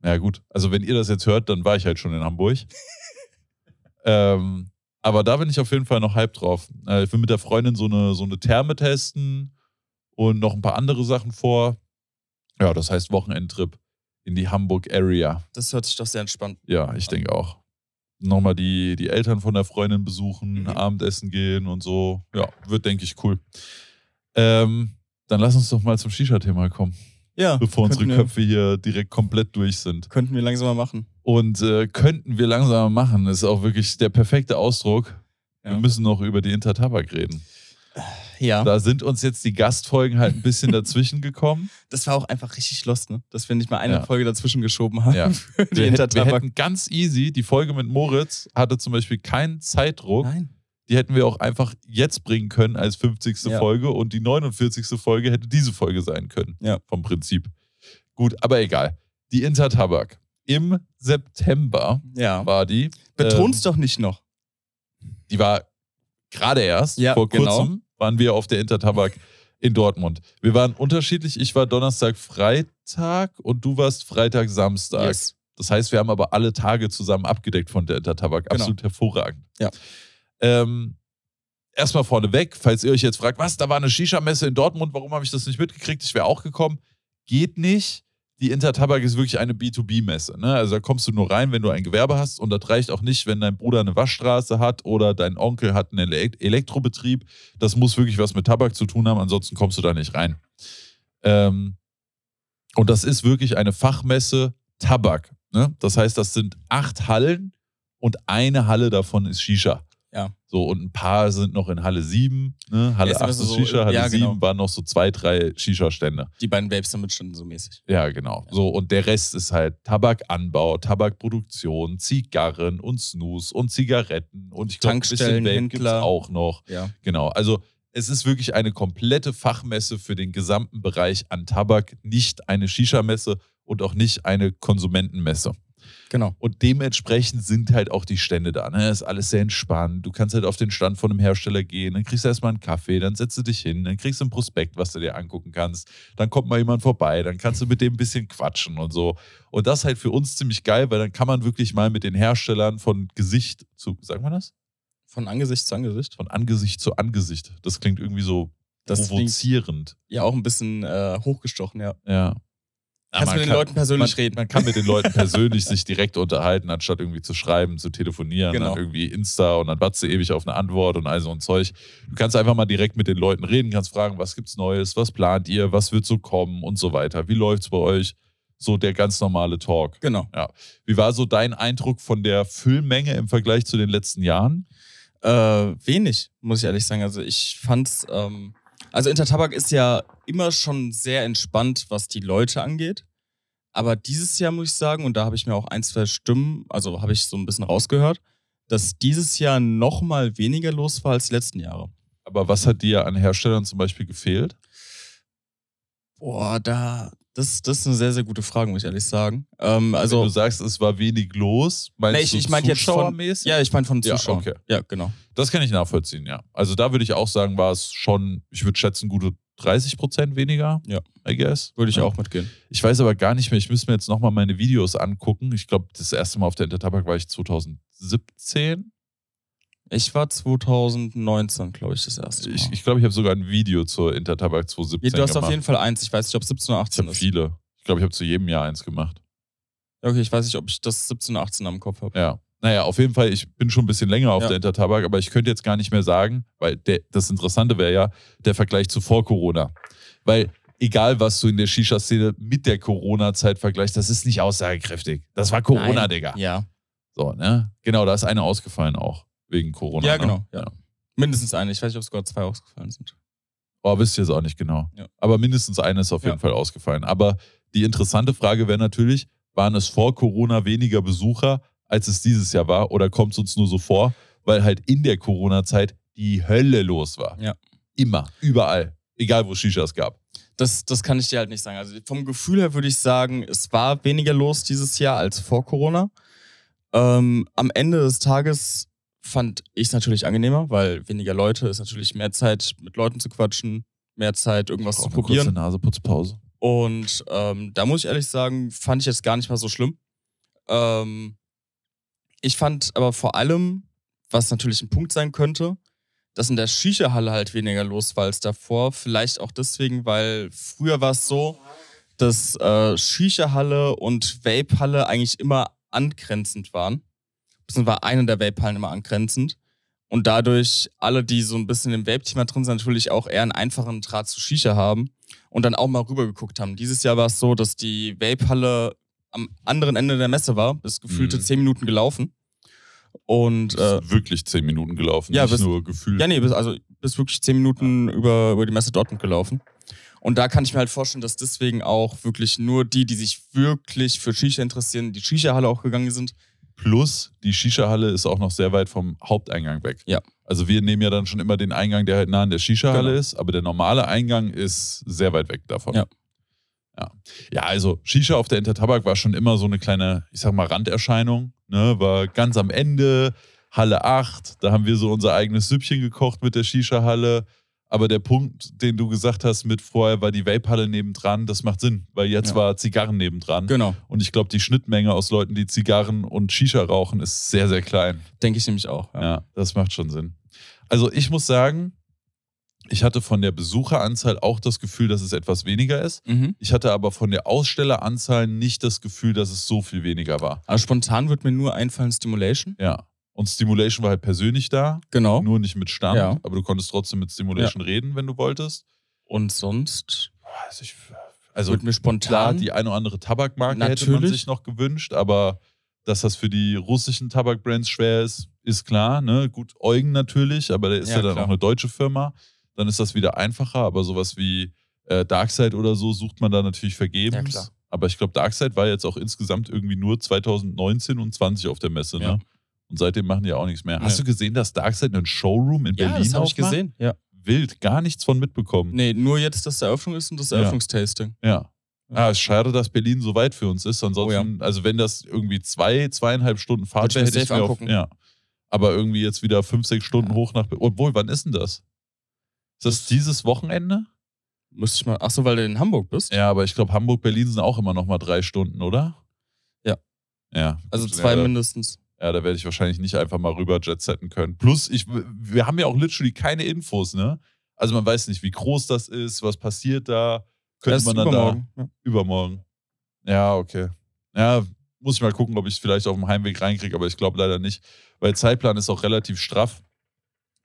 na gut. Also, wenn ihr das jetzt hört, dann war ich halt schon in Hamburg. ähm, aber da bin ich auf jeden Fall noch hype drauf. Äh, ich will mit der Freundin so eine, so eine Therme testen und noch ein paar andere Sachen vor. Ja, das heißt Wochenendtrip in die Hamburg Area. Das hört sich doch sehr entspannt. Ja, ich denke auch. Nochmal die, die Eltern von der Freundin besuchen, Mhm. Abendessen gehen und so. Ja, wird, denke ich, cool. Ähm, dann lass uns doch mal zum Shisha-Thema kommen, Ja. bevor unsere wir, Köpfe hier direkt komplett durch sind. Könnten wir langsam mal machen. Und äh, könnten wir langsam machen, ist auch wirklich der perfekte Ausdruck. Ja. Wir müssen noch über die Intertabak reden. Ja. Da sind uns jetzt die Gastfolgen halt ein bisschen dazwischen gekommen. Das war auch einfach richtig lost, ne? Dass wir nicht mal eine Ja. Folge dazwischen geschoben haben. Ja. Wir, hätten, wir hätten ganz easy, die Folge mit Moritz hatte zum Beispiel keinen Zeitdruck. Nein. die hätten wir auch einfach jetzt bringen können als 50. Ja. Folge und die 49. Folge hätte diese Folge sein können. Ja. Vom Prinzip. Gut, aber egal. Die Intertabak. Im September Ja. war die. Beton's ähm, doch nicht noch. Die war gerade erst, vor genau. Waren wir auf der Intertabak in Dortmund. Wir waren unterschiedlich. Ich war Donnerstag, Freitag und du warst Freitag, Samstag. Yes. Das heißt, wir haben aber alle Tage zusammen abgedeckt von der Intertabak. Genau. Absolut hervorragend. Ja. Ähm, erstmal vorneweg, falls ihr euch jetzt fragt, was, da war eine Shisha-Messe in Dortmund, warum habe ich das nicht mitgekriegt? Ich wäre auch gekommen. Geht nicht. Die Intertabak ist wirklich eine B2B-Messe. Ne? Also da kommst du nur rein, wenn du ein Gewerbe hast und das reicht auch nicht, wenn dein Bruder eine Waschstraße hat oder dein Onkel hat einen Elek- Elektrobetrieb. Das muss wirklich was mit Tabak zu tun haben, ansonsten kommst du da nicht rein. Ähm, Und das ist wirklich eine Fachmesse Tabak. Ne? Das heißt, das sind acht Hallen und eine Halle davon ist Shisha. Ja. So, und ein paar sind noch in Halle 7. Ne? Halle Ja, ist 8 aber ist so- Shisha, Halle ja, 7 genau. waren noch so zwei, drei Shisha-Stände. Die beiden Vapes damit standen so mäßig. Ja, genau. So, und der Rest ist halt Tabakanbau, Tabakproduktion, Zigarren und Snus und Zigaretten und ich glaube, ein bisschen Vape auch noch. Ja. Genau. Also, es ist wirklich eine komplette Fachmesse für den gesamten Bereich an Tabak, nicht eine Shisha-Messe und auch nicht eine Konsumentenmesse. Genau. Und dementsprechend sind halt auch die Stände da. Ne? Ist alles sehr entspannt. Du kannst halt auf den Stand von einem Hersteller gehen, dann kriegst du erstmal einen Kaffee, dann setzt du dich hin, dann kriegst du ein Prospekt, was du dir angucken kannst. Dann kommt mal jemand vorbei, dann kannst du mit dem ein bisschen quatschen und so. Und das ist halt für uns ziemlich geil, weil dann kann man wirklich mal mit den Herstellern von Gesicht zu, sagen wir das? Von Angesicht zu Angesicht. Von Angesicht zu Angesicht. Das klingt irgendwie so Das klingt provozierend. ja auch ein bisschen äh, hochgestochen, ja. Ja. Kannst man mit den kann- Leuten persönlich man, reden. Man kann mit den Leuten persönlich sich direkt unterhalten, anstatt irgendwie zu schreiben, zu telefonieren, Genau. dann irgendwie Insta und dann wartest du ewig auf eine Antwort und all so ein Zeug. Du kannst einfach mal direkt mit den Leuten reden, kannst fragen, was gibt's Neues, was plant ihr, was wird so kommen und so weiter. Wie läuft's bei euch? So der ganz normale Talk. Genau. Wie war so dein Eindruck von der Füllmenge im Vergleich zu den letzten Jahren? Äh, wenig, muss ich ehrlich sagen. Also ich fand's, ähm, also Intertabak ist ja immer schon sehr entspannt, was die Leute angeht. Aber dieses Jahr muss ich sagen, und da habe ich mir auch ein, zwei Stimmen, also habe ich so ein bisschen rausgehört, dass dieses Jahr noch mal weniger los war als die letzten Jahre. Aber was hat dir an Herstellern zum Beispiel gefehlt? Boah, da, das, das ist eine sehr, sehr gute Frage, muss ich ehrlich sagen. Ähm, Wenn also, du sagst, es war wenig los, meinst Nee, ich- du ich von- zuschauermäßig? ja, ich meine von Ja, Zuschauern. okay. ja, genau. Das kann ich nachvollziehen, ja. Also da würde ich auch sagen, war es schon, ich würde schätzen, gute 30 Prozent weniger. Ja. I guess. Würde ich ja. auch mitgehen. Ich weiß aber gar nicht mehr, ich müsste mir jetzt nochmal meine Videos angucken. Ich glaube, das erste Mal auf der Intertabak war ich 2017. Ich war 2019, glaube ich, das erste Mal. Ich, ich glaube, ich habe sogar ein Video zur Intertabak 2017 ja, du hast gemacht. auf jeden Fall eins. Ich weiß nicht, ob 17 oder ich 18 habe ist. viele. Ich glaube, ich habe zu jedem Jahr eins gemacht. Okay, ich weiß nicht, ob ich das 17 oder 18 am Kopf habe. Ja. Naja, auf jeden Fall, ich bin schon ein bisschen länger auf Ja. der Intertabak, aber ich könnte jetzt gar nicht mehr sagen, weil der, das Interessante wäre ja der Vergleich zu vor Corona. Weil egal, was du in der Shisha-Szene mit der Corona-Zeit vergleichst, das ist nicht aussagekräftig. Das war Corona, Nein. Digga. Ja, So, ne? Genau, da ist eine ausgefallen auch. Wegen Corona. Ja, ne? genau, ja. mindestens eine. Ich weiß nicht, ob sogar zwei ausgefallen sind. Oh, wisst ihr es auch nicht genau. Ja. Aber mindestens eine ist auf jeden. Fall ausgefallen. Aber die interessante Frage wäre natürlich, waren es vor Corona weniger Besucher, als es dieses Jahr war? Oder kommt es uns nur so vor, weil halt in der Corona-Zeit die Hölle los war? Ja. Immer, überall. Egal, wo es Shishas gab. Das, das kann ich dir halt nicht sagen. Also vom Gefühl her würde ich sagen, es war weniger los dieses Jahr als vor Corona. Ähm, am Ende des Tages fand ich es natürlich angenehmer, weil weniger Leute ist natürlich mehr Zeit, mit Leuten zu quatschen, mehr Zeit, irgendwas zu probieren. Kurze Naseputzpause. Und ähm, da muss ich ehrlich sagen, fand ich jetzt gar nicht mal so schlimm. Ähm, ich fand aber vor allem, was natürlich ein Punkt sein könnte, dass in der Shisha-Halle halt weniger los war als davor. Vielleicht auch deswegen, weil früher war es so, dass äh, Shisha-Halle und Vape-Halle eigentlich immer angrenzend waren. Beziehungsweise war eine der Vape-Hallen immer angrenzend. Und dadurch alle, die so ein bisschen im Vape-Thema drin sind, natürlich auch eher einen einfachen Draht zu Shisha haben und dann auch mal rübergeguckt haben. Dieses Jahr war es so, dass die Vape-Halle am anderen Ende der Messe war, bis gefühlte Mhm. zehn Minuten gelaufen. Und äh, wirklich zehn Minuten gelaufen, ja, nicht bis- nur gefühlt. ja, nee, bis, also bis wirklich zehn Minuten über, über die Messe Dortmund gelaufen. Und da kann ich mir halt vorstellen, dass deswegen auch wirklich nur die, die sich wirklich für Shisha interessieren, in die Shisha-Halle auch gegangen sind. Plus, die Shisha-Halle ist auch noch sehr weit vom Haupteingang weg. Ja. Also wir nehmen ja dann schon immer den Eingang, der halt nah an der Shisha-Halle Genau. ist, aber der normale Eingang ist sehr weit weg davon. Ja. Ja, ja also Shisha auf der Intertabak war schon immer so eine kleine, ich sag mal, Randerscheinung. Ne? War ganz am Ende, Halle 8, da haben wir so unser eigenes Süppchen gekocht mit der Shisha-Halle. Aber der Punkt, den du gesagt hast, mit vorher war die Vape-Halle nebendran, das macht Sinn, weil jetzt Ja. war Zigarren nebendran. Genau, Und ich glaube, die Schnittmenge aus Leuten, die Zigarren und Shisha rauchen, ist sehr, sehr klein. denke ich nämlich auch. Ja. Ja, das macht schon Sinn. Also ich muss sagen, ich hatte von der Besucheranzahl auch das Gefühl, dass es etwas weniger ist. Mhm. Ich hatte aber von der Ausstelleranzahl nicht das Gefühl, dass es so viel weniger war. Aber spontan wird mir nur einfallen Stimulation. Ja. Und Stimulation war halt persönlich da, Genau. nur nicht mit Stand, Ja. aber du konntest trotzdem mit Stimulation reden, wenn du wolltest. Und sonst, Also ich, Also mir klar, spontan. die eine oder andere Tabakmarke hätte man Natürlich. sich noch gewünscht, aber dass das für die russischen Tabakbrands schwer ist, ist klar. Ne? Gut, Eugen natürlich, aber der ist ja, Ja, dann klar. auch eine deutsche Firma. Dann ist das wieder einfacher, aber sowas wie äh, Darkseid oder so sucht man da natürlich vergebens. Ja, klar. aber ich glaube, Darkseid war jetzt auch insgesamt irgendwie nur 2019 und 20 auf der Messe. Ja. Und seitdem machen die ja auch nichts mehr. Hast du gesehen, dass Darkseid einen Showroom in ja, Berlin das habe ich gesehen. Ja. Wild, gar nichts von mitbekommen. Nee, nur jetzt, dass die Eröffnung ist und das Ja. Eröffnungstasting. Ja. Ah, schade, dass Berlin so weit für uns ist. Ansonsten, Oh also wenn das irgendwie zwei, zweieinhalb Stunden Fahrt wäre, hätte ich mir auf, angucken. ja. Aber irgendwie jetzt wieder fünf, sechs Stunden Ja. hoch nach Berlin. Obwohl, wann ist denn das? Ist das dieses Wochenende? Müsste ich mal. Ach so, weil du in Hamburg bist? Ja, aber ich glaube, Hamburg, Berlin sind auch immer noch mal drei Stunden, oder? Ja. Ja. Also zwei ja, da- mindestens. Ja, da werde ich wahrscheinlich nicht einfach mal rüber jetsetten können. Plus, ich, wir haben ja auch literally keine Infos, ne? Also man weiß nicht, wie groß das ist, was passiert da. Könnte Erst man dann übermorgen. Da übermorgen. Ja, okay. Ja, muss ich mal gucken, ob ich es vielleicht auf dem Heimweg reinkriege, aber ich glaube leider nicht, weil Zeitplan ist auch relativ straff.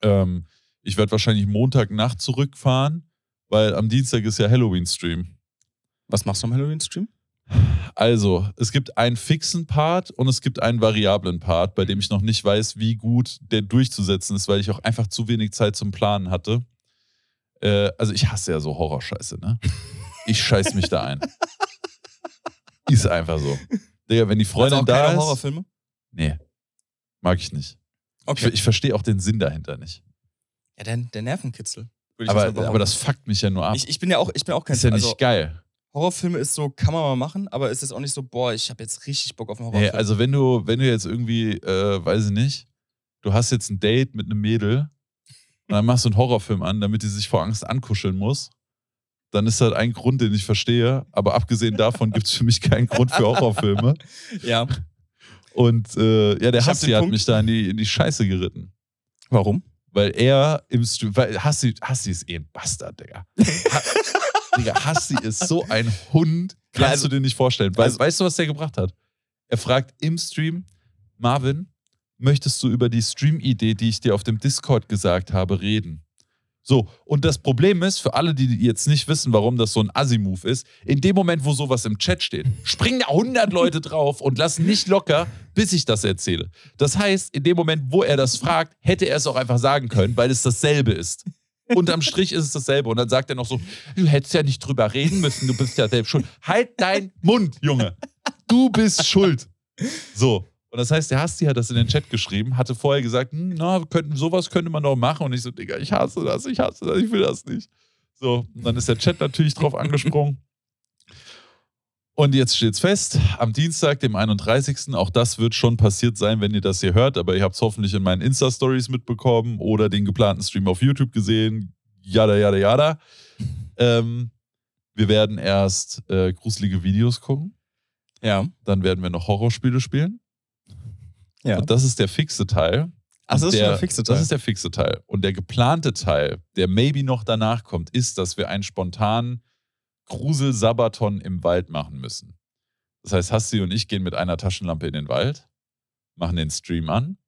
Ähm, ich werde wahrscheinlich Montagnacht zurückfahren, weil am Dienstag ist ja Halloween-Stream. Was machst du am Halloween-Stream? Also, es gibt einen fixen Part und es gibt einen variablen Part, bei dem ich noch nicht weiß, wie gut der durchzusetzen ist, weil ich auch einfach zu wenig Zeit zum Planen hatte. Äh, also, ich hasse ja so Horrorscheiße, ne? Ich scheiß mich da ein. Ist einfach so. Digga, wenn die Freundin also da ist. Horrorfilme? Nee, mag ich nicht. Okay. Ich, ich verstehe auch den Sinn dahinter nicht. ja, der, der Nervenkitzel. würde ich Aber, aber das fuckt mich ja nur ab. Ich, ich bin ja auch, ich bin auch kein ist ja nicht also, geil. Horrorfilme ist so, kann man mal machen, aber es ist auch nicht so, boah, ich habe jetzt richtig Bock auf einen Nee, Horrorfilm. also wenn du, wenn du jetzt irgendwie, äh, weiß ich nicht, du hast jetzt ein Date mit einem Mädel und dann machst du einen Horrorfilm an, damit die sich vor Angst ankuscheln muss, dann ist das ein Grund, den ich verstehe. Aber abgesehen davon gibt es für mich keinen Grund für Horrorfilme. ja. Und äh, ja, der Ich Hassi hat Punkt. mich da in die, in die Scheiße geritten. Warum? Weil er im Stream, weil Hassi, Hassi ist eh ein Bastard, Digga. Digga, Hassi ist so ein Hund, kannst Ja, also- du dir nicht vorstellen. Weil, also- weißt du, was der gebracht hat? Er fragt im Stream, Marvin, möchtest du über die Stream-Idee, die ich dir auf dem Discord gesagt habe, reden? So, und das Problem ist, für alle, die jetzt nicht wissen, warum das so ein Assi-Move ist, in dem Moment, wo sowas im Chat steht, springen da 100 Leute drauf und lassen nicht locker, bis ich das erzähle. Das heißt, in dem Moment, wo er das fragt, hätte er es auch einfach sagen können, weil es dasselbe ist. Unterm Strich ist es dasselbe. Und dann sagt er noch so: Du hättest ja nicht drüber reden müssen, du bist ja selbst schuld. Halt deinen Mund, Junge. Du bist schuld. So. Und das heißt, der Hasti hat das in den Chat geschrieben, hatte vorher gesagt, hm, na, könnten, sowas könnte man doch machen. Und ich so, Digga, ich hasse das, ich hasse das, ich will das nicht. So, und dann ist der Chat natürlich drauf angesprungen. Und jetzt steht's fest, am Dienstag, dem 31. Auch das wird schon passiert sein, wenn ihr das hier hört, aber ihr habt es hoffentlich in meinen Insta-Stories mitbekommen oder den geplanten Stream auf YouTube gesehen. Jada, jada, jada. Ähm, wir werden erst äh, gruselige Videos gucken, Ja. dann werden wir noch Horrorspiele spielen. Ja. Und das ist der fixe Teil. Ach, das ist schon der fixe Teil. Das ist der fixe Teil. Und der geplante Teil, der maybe noch danach kommt, ist, dass wir einen spontanen Grusel-Sabaton im Wald machen müssen. Das heißt, Hasti und ich gehen mit einer Taschenlampe in den Wald, machen den Stream an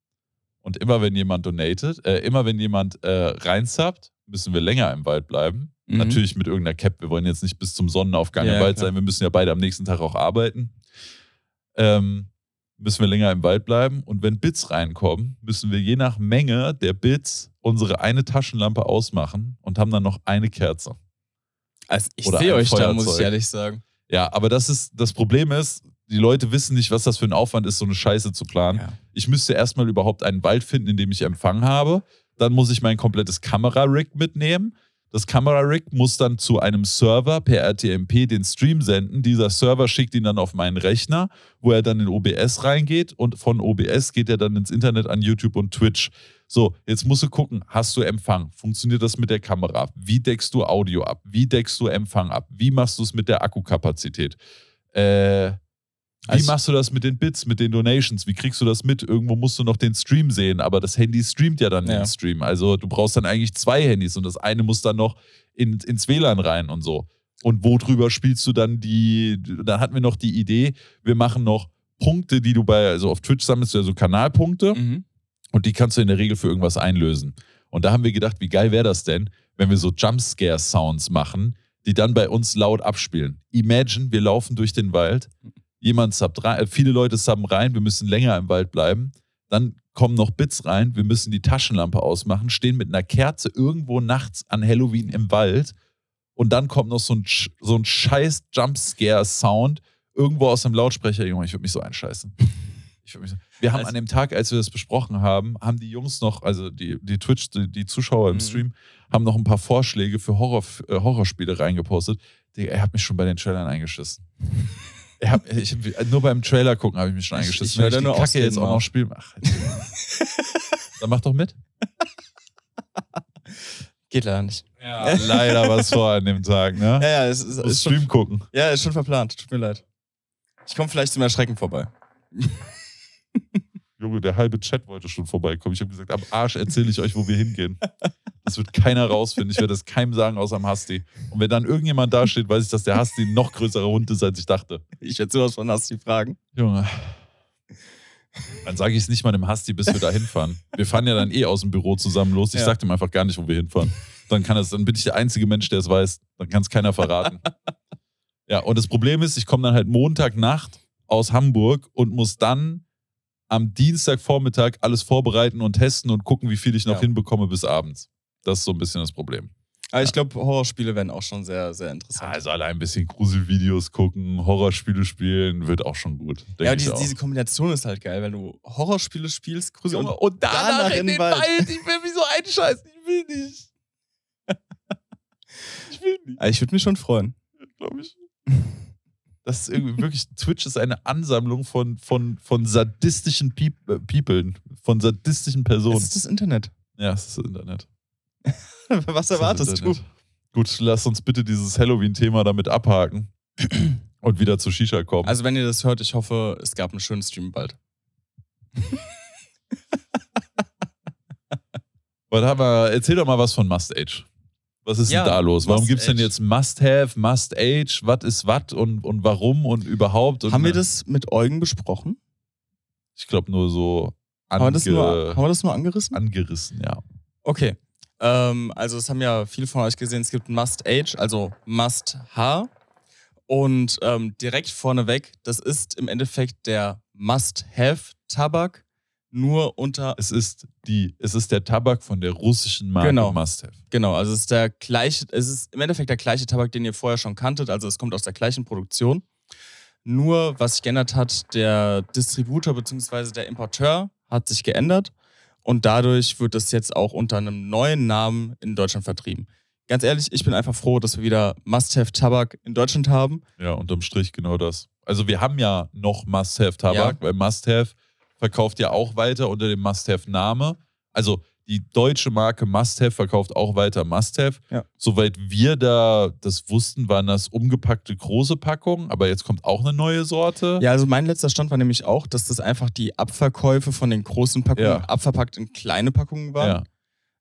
und immer wenn jemand donatet, äh, immer wenn jemand äh, reinsubbt, müssen wir länger im Wald bleiben. Mhm. Natürlich mit irgendeiner Cap. Wir wollen jetzt nicht bis zum Sonnenaufgang Ja, im Wald klar. sein. Wir müssen ja beide am nächsten Tag auch arbeiten. Ähm, müssen wir länger im Wald bleiben. Und wenn Bits reinkommen, müssen wir je nach Menge der Bits unsere eine Taschenlampe ausmachen und haben dann noch eine Kerze. Also ich sehe euch da, muss ich Feuerzeug. ehrlich sagen. Ja, aber das ist das Problem ist, die Leute wissen nicht, was das für ein Aufwand ist, so eine Scheiße zu planen. Ja. Ich müsste erstmal überhaupt einen Wald finden, in dem ich Empfang habe. Dann muss ich mein komplettes Kamerarig mitnehmen. Das Kamerarig muss dann zu einem Server per RTMP den Stream senden. Dieser Server schickt ihn dann auf meinen Rechner, wo er dann in OBS reingeht und von OBS geht er dann ins Internet an YouTube und Twitch. So, jetzt musst du gucken, hast du Empfang? Funktioniert das mit der Kamera? Wie deckst du Audio ab? Wie deckst du Empfang ab? Wie machst du es mit der Akkukapazität? Äh, wie Also- machst du das mit den Bits, mit den Donations? Wie kriegst du das mit? Irgendwo musst du noch den Stream sehen, aber das Handy streamt ja dann Ja. den Stream. Also du brauchst dann eigentlich zwei Handys und das eine muss dann noch in, ins WLAN rein und so. Und worüber spielst du dann die? Dann hatten wir noch die Idee, wir machen noch Punkte, die du bei, also auf Twitch sammelst du ja so Kanalpunkte Mhm. Und die kannst du in der Regel für irgendwas einlösen. Und da haben wir gedacht, wie geil wäre das denn, wenn wir so Jumpscare-Sounds machen, die dann bei uns laut abspielen. Imagine, wir laufen durch den Wald, jemand subbt rein, äh, viele Leute subben rein, wir müssen länger im Wald bleiben. Dann kommen noch Bits rein, wir müssen die Taschenlampe ausmachen, stehen mit einer Kerze irgendwo nachts an Halloween im Wald und dann kommt noch so ein, so ein scheiß Jumpscare-Sound irgendwo aus dem Lautsprecher. Junge, ich würde mich so einscheißen. Ich. Wir haben Also- an dem Tag, als wir das besprochen haben, haben die Jungs noch, also die, die Twitch, die, die Zuschauer im Mhm. Stream, haben noch ein paar Vorschläge für Horror, äh, Horrorspiele reingepostet. Digga, er hat mich schon bei den Trailern eingeschissen. Er hat, ich, nur beim Trailer gucken habe ich mich schon Ich- eingeschissen. ich hör Wenn da die nur Kacke jetzt auch noch spielen. Ach, dann mach doch mit. Geht leider nicht. Ja, leider was vor an dem Tag, ne? Ja, ja, es ist, ist schon, Stream gucken. ja, ist schon verplant. Tut mir leid. Ich komme vielleicht zum Erschrecken vorbei. Junge, der halbe Chat wollte schon vorbeikommen. Ich habe gesagt, am Arsch erzähle ich euch, wo wir hingehen. Das wird keiner rausfinden. Ich werde das keinem sagen, außer dem Hasti. Und wenn dann irgendjemand da steht, weiß ich, dass der Hasti ein noch größerer Hund ist, als ich dachte. Ich werde sowas von hast die Fragen. Junge. Dann sage ich es nicht mal dem Hasti, bis wir da hinfahren. Wir fahren ja dann eh aus dem Büro zusammen los. Ich Ja. sag dem einfach gar nicht, wo wir hinfahren. Dann kann es, dann bin ich der einzige Mensch, der es weiß. Dann kann es keiner verraten. Ja, und das Problem ist, ich komme dann halt Montagnacht aus Hamburg und muss dann am Dienstagvormittag alles vorbereiten und testen und gucken, wie viel ich noch Ja. hinbekomme bis abends. Das ist so ein bisschen das Problem. Aber ich glaube, Horrorspiele werden auch schon sehr, sehr interessant. Also allein ein bisschen Gruselvideos gucken, Horrorspiele spielen, wird auch schon gut. Ja, diese, diese Kombination ist halt geil, wenn du Horrorspiele spielst, Grusel und und danach, danach in in den Wald. Wald. Ich will mich so einscheißen. Ich will nicht. ich will nicht, Ah, Ich würde mich schon freuen. glaube ich. Das ist irgendwie wirklich, Twitch ist eine Ansammlung von, von, von sadistischen Peop äh, Peoplen, von sadistischen Das Personen. ist das Internet. Ja, es ist das Internet. Was das erwartest du? Gut, lass uns bitte dieses Halloween-Thema damit abhaken und wieder zu Shisha kommen. Also, wenn ihr das hört, ich hoffe, es gab einen schönen Stream bald. Was haben wir, erzähl doch mal was von Must Age. Was ist Ja, denn da los? Warum gibt es denn jetzt Must Have, Must Age, was ist was und, und warum und überhaupt? Und Haben wir das mit Eugen besprochen? Ich glaube nur so Haben wir, das ange nur, haben wir das nur angerissen? angerissen, ja. Okay. Ähm, also, es haben ja viele von euch gesehen, es gibt Must Age, also Must H. Und ähm, direkt vorneweg, das ist im Endeffekt der Must Have Tabak, nur unter Es ist die, es ist der Tabak von der russischen Marke Genau. Must Have. Genau, also es ist der gleiche, es ist im Endeffekt der gleiche Tabak, den ihr vorher schon kanntet, also es kommt aus der gleichen Produktion. Nur, was sich geändert hat, der Distributor bzw. der Importeur hat sich geändert und dadurch wird es jetzt auch unter einem neuen Namen in Deutschland vertrieben. Ganz ehrlich, ich bin einfach froh, dass wir wieder Must-Have-Tabak in Deutschland haben. Ja, unterm Strich genau das. Also wir haben ja noch Must Have Tabak, Ja. weil Must Have verkauft ja auch weiter unter dem Must Have Name. Also die deutsche Marke Must Have verkauft auch weiter Must Have. Ja. Soweit wir da das wussten, waren das umgepackte große Packungen, aber jetzt kommt auch eine neue Sorte. Ja, also mein letzter Stand war nämlich auch, dass das einfach die Abverkäufe von den großen Packungen Ja. abverpackt in kleine Packungen waren. Ja.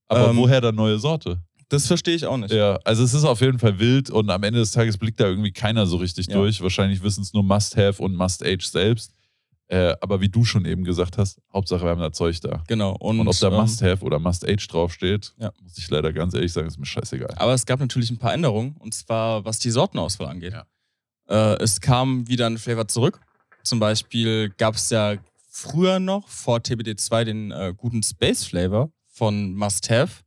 Aber Ähm, woher dann neue Sorte? Das verstehe ich auch nicht. Ja, also es ist auf jeden Fall wild und am Ende des Tages blickt da irgendwie keiner so richtig durch. Wahrscheinlich wissen es nur Must Have und Must Age selbst. Äh, aber wie du schon eben gesagt hast, Hauptsache wir haben da Zeug da. Genau. Und, Und, ob da ähm, Must Have oder Must Age draufsteht, Ja. muss ich leider ganz ehrlich sagen, ist mir scheißegal. Aber es gab natürlich ein paar Änderungen, und zwar was die Sortenauswahl angeht. Ja. Äh, es kam wieder ein Flavor zurück. Zum Beispiel gab es ja früher noch vor TBD2 den äh, guten Space Flavor von Must Have.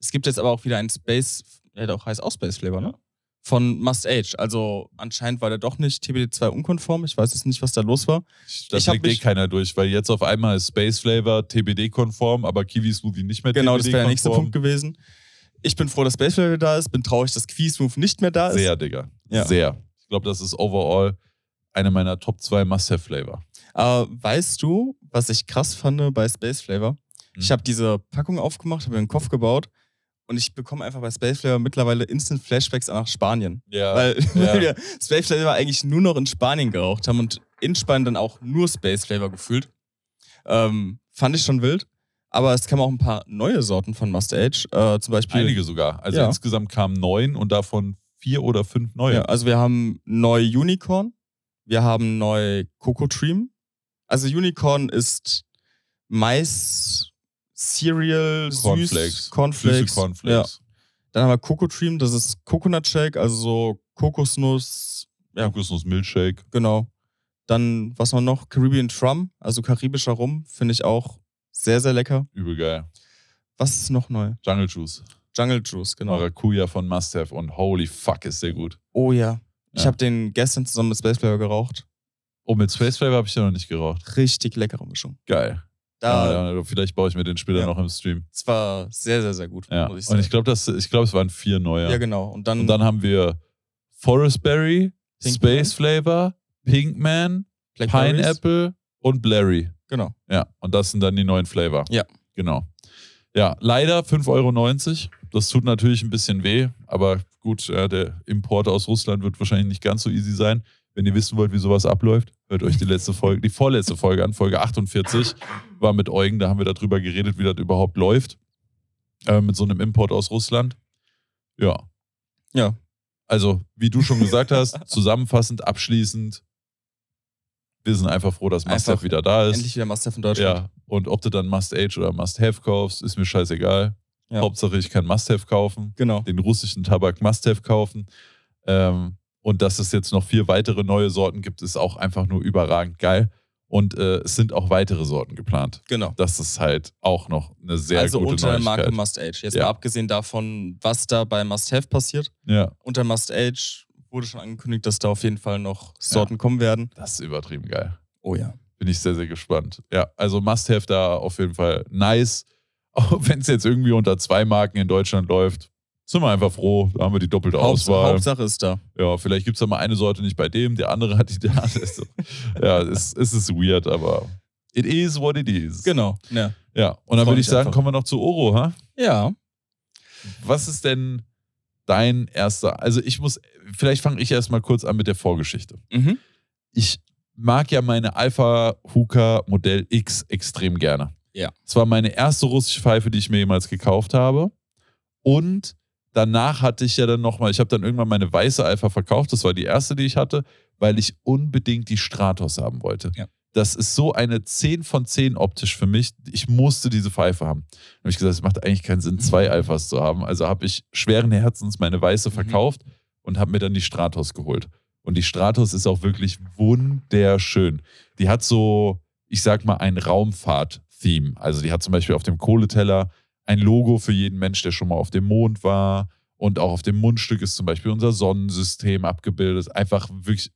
Es gibt jetzt aber auch wieder einen Space, ja doch heißt auch Space Flavor, ne? Von Must Age. Also anscheinend war der doch nicht TBD2 unkonform. Ich weiß jetzt nicht, was da los war. Da Ich eh keiner durch, weil jetzt auf einmal ist Space Flavor TBD-konform, aber Kiwi Smoothie nicht mehr Genau, das wäre der nächste. Punkt gewesen. Ich bin froh, dass Space Flavor da ist. Bin traurig, dass Quiz-Move nicht mehr da ist. Sehr, Digga. Ja. Sehr. Ich glaube, das ist overall eine meiner Top 2 Must-Have-Flavor. Aber weißt du, was ich krass fand bei Space Flavor? Ich Hm. habe diese Packung aufgemacht, habe mir einen Kopf gebaut und ich bekomme einfach bei Space Flavor mittlerweile instant Flashbacks nach Spanien. Ja. Weil, ja. weil wir Space Flavor eigentlich nur noch in Spanien geraucht haben und in Spanien dann auch nur Space Flavor gefühlt. Ähm, fand ich schon wild. Aber es kamen auch ein paar neue Sorten von Must Age. Äh, zum Beispiel. Einige sogar. Also Ja. insgesamt kamen neun und davon vier oder fünf neue. Ja, also wir haben neu Unicorn, wir haben neu Coco Dream. Also Unicorn ist Mais, Cereal, Cornflakes. süß, Cornflakes. Süße Cornflakes. Ja. Dann haben wir Coco Dream, das ist Coconut Shake, also so Kokosnuss, Ja. Kokosnuss Milchshake. genau. Dann, was haben wir noch? Caribbean Trum, also karibischer Rum, finde ich auch sehr, sehr lecker. Übel geil. Was ist noch neu? Jungle Juice. Jungle Juice, genau. Maracuja von Must Have und holy fuck, ist der gut. Oh ja. Ich Ja. habe den gestern zusammen mit Space Flavor geraucht. Oh, mit Space Flavor habe ich ja noch nicht geraucht. Richtig leckere Mischung. Geil. Da, ja, vielleicht baue ich mir den später Ja. noch im Stream. es war sehr, sehr, sehr gut, Ja. muss ich Und sagen. ich glaube, das, ich glaube, es waren vier neue. ja, genau. Und dann, Und dann haben wir Forest Berry, Pink Space Flavor, Pinkman, Blackberries. Pineapple und Blurry. Genau. Ja, und das sind dann die neuen Flavor. Ja. Genau. Ja, leider 5,90 Euro. Das tut natürlich ein bisschen weh, aber gut, ja, der Import aus Russland wird wahrscheinlich nicht ganz so easy sein. Wenn ihr wissen wollt, wie sowas abläuft, hört euch die letzte Folge, die vorletzte Folge an, Folge 48, war mit Eugen, da haben wir darüber geredet, wie das überhaupt läuft. Äh, mit so einem Import aus Russland. Ja. Ja. Also, wie du schon gesagt hast, zusammenfassend, abschließend, wir sind einfach froh, dass Must Einfach Have wieder da ist. Endlich wieder Master von Deutschland. Ja, und ob du dann Must Age oder Must Have kaufst, ist mir scheißegal. Ja. Hauptsache, ich kann Must Have kaufen, Genau. den russischen Tabak Must Have kaufen. Ähm, und dass es jetzt noch vier weitere neue Sorten gibt, ist auch einfach nur überragend geil. Und äh, es sind auch weitere Sorten geplant. Genau. Das ist halt auch noch eine sehr also gute unter der Neuigkeit. Marke Must Age. Jetzt Ja. mal abgesehen davon, was da bei Must Have passiert. ja, Unter Must Age wurde schon angekündigt, dass da auf jeden Fall noch Sorten kommen werden. das ist übertrieben geil. Oh ja. Bin ich sehr, sehr gespannt. Ja, also Must Have da auf jeden Fall nice. Auch wenn es jetzt irgendwie unter zwei Marken in Deutschland läuft, sind wir einfach froh. Da haben wir die doppelte Haupts Auswahl. Hauptsache ist da. Ja, vielleicht gibt es da mal eine Sorte nicht bei dem, der andere hat die da. Das ist so- ja, es, es ist weird, aber it is what it is. Genau. Ja. Ja, und dann würde ich sagen, einfach. kommen wir noch zu Oro, ha? ja. Was ist denn dein erster? Also, ich muss, vielleicht fange ich erstmal kurz an mit der Vorgeschichte. Mhm. Ich mag ja meine Alpha Hookah Modell X extrem gerne. Ja. Es war meine erste russische Pfeife, die ich mir jemals gekauft habe. Und danach hatte ich ja dann nochmal, ich habe dann irgendwann meine weiße Alpha verkauft. Das war die erste, die ich hatte, weil ich unbedingt die Stratos haben wollte. Ja. Das ist so eine 10 von 10 optisch für mich. Ich musste diese Pfeife haben. Da habe ich gesagt, es macht eigentlich keinen Sinn, zwei Alphas zu haben. Also habe ich schweren Herzens meine weiße Mhm. verkauft und habe mir dann die Stratos geholt. Und die Stratos ist auch wirklich wunderschön. Die hat so, ich sag mal, ein Raumfahrt-Theme. Also die hat zum Beispiel auf dem Kohleteller ein Logo für jeden Mensch, der schon mal auf dem Mond war. Und auch auf dem Mundstück ist zum Beispiel unser Sonnensystem abgebildet. Einfach wirklich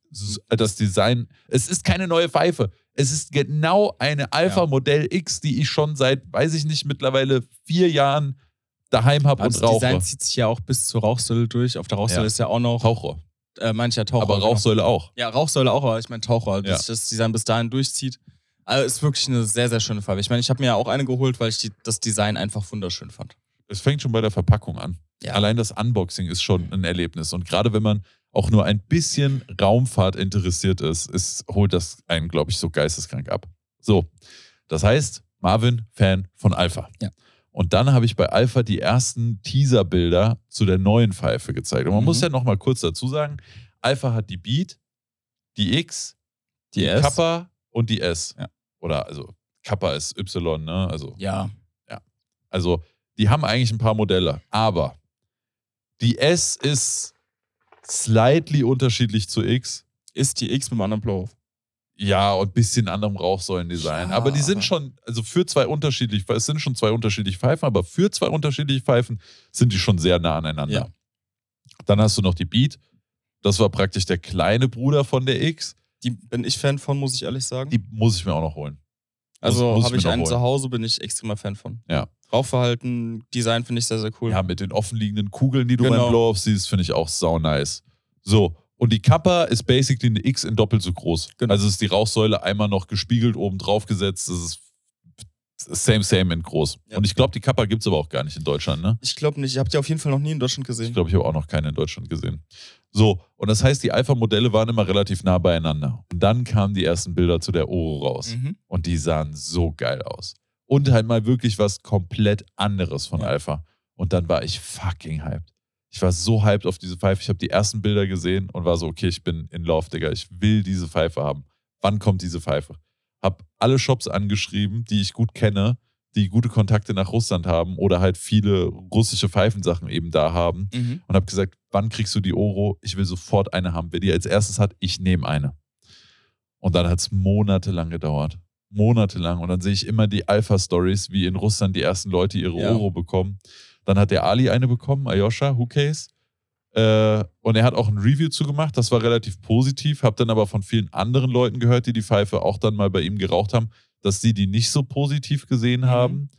das Design. Es ist keine neue Pfeife. Es ist genau eine Alpha Ja. Modell X, die ich schon seit, weiß ich nicht, mittlerweile vier Jahren daheim habe und das rauche. Design zieht sich ja auch bis zur Rauchsäule durch. Auf der Rauchsäule Ja. ist ja auch noch Tauchrohr. äh, mancher Taucher. Aber genau. Rauchsäule auch. Ja, Rauchsäule auch, aber ich meine Taucher, dass Ja. sich das Design bis dahin durchzieht. Also ist wirklich eine sehr, sehr schöne Farbe. Ich meine, ich habe mir ja auch eine geholt, weil ich die, das Design einfach wunderschön fand. Es fängt schon bei der Verpackung an. Ja. Allein das Unboxing ist schon ein Erlebnis. Und gerade wenn man auch nur ein bisschen Raumfahrt interessiert ist, ist holt das einen, glaube ich, so geisteskrank ab. So, das heißt, Marvin, Fan von Alpha. Ja. Und dann habe ich bei Alpha die ersten Teaserbilder zu der neuen Pfeife gezeigt. Und man Mhm. muss ja noch mal kurz dazu sagen, Alpha hat die Beat, die X, Die die S? Kappa und die S. Ja. Oder also Kappa ist Y, ne? Also Ja. also, die haben eigentlich ein paar Modelle, aber die S ist slightly unterschiedlich zu X. Ist die X mit einem anderen Blow. Ja, und ein bisschen anderem Rauchsäulendesign. Ja, aber die sind aber- schon, also für zwei unterschiedliche, es sind schon zwei unterschiedliche Pfeifen, aber für zwei unterschiedliche Pfeifen sind die schon sehr nah aneinander. Ja. Dann hast du noch die Beat. Das war praktisch der kleine Bruder von der X. Die bin ich Fan von, muss ich ehrlich sagen. Die muss ich mir auch noch holen. also ich habe ich noch einen zu Hause, bin ich extremer Fan von. Ja. Rauchverhalten, Design finde ich sehr, sehr cool. Ja, mit den offenliegenden Kugeln, die du Genau. beim Blow-Off siehst, finde ich auch sau nice. So, und die Kappa ist basically eine X in doppelt so groß. Genau. Also ist die Rauchsäule einmal noch gespiegelt oben drauf gesetzt. Das ist same, same in groß. Ja. Und ich glaube, die Kappa gibt es aber auch gar nicht in Deutschland, ne? Ich glaube nicht. Ich habe die auf jeden Fall noch nie in Deutschland Ich gesehen. glaube, ich habe auch noch keine in Deutschland gesehen. So, und das heißt, die Alpha-Modelle waren immer relativ nah beieinander. Und dann kamen die ersten Bilder zu der Oro raus. Mhm. Und die sahen so geil aus. Und halt mal wirklich was komplett anderes von Ja. Alpha. Und dann war ich fucking hyped. Ich war so hyped auf diese Pfeife. Ich habe die ersten Bilder gesehen und war so, okay, ich bin in Love, Digga. Ich will diese Pfeife haben. Wann kommt diese Pfeife? Hab alle Shops angeschrieben, die ich gut kenne, die gute Kontakte nach Russland haben oder halt viele russische Pfeifensachen eben da haben Mhm. und habe gesagt, wann kriegst du die Oro? Ich will sofort eine haben. Wer die als erstes hat, ich nehme eine. Und dann hat es monatelang gedauert. Monatelang. Und dann sehe ich immer die Alpha-Stories, wie in Russland die ersten Leute ihre Ja. Oro bekommen. Dann hat der Ali eine bekommen, Ayosha, Who Case. Äh, und er hat auch ein Review zugemacht, das war relativ positiv. Hab dann aber von vielen anderen Leuten gehört, die die Pfeife auch dann mal bei ihm geraucht haben, dass sie die nicht so positiv gesehen Mhm. haben.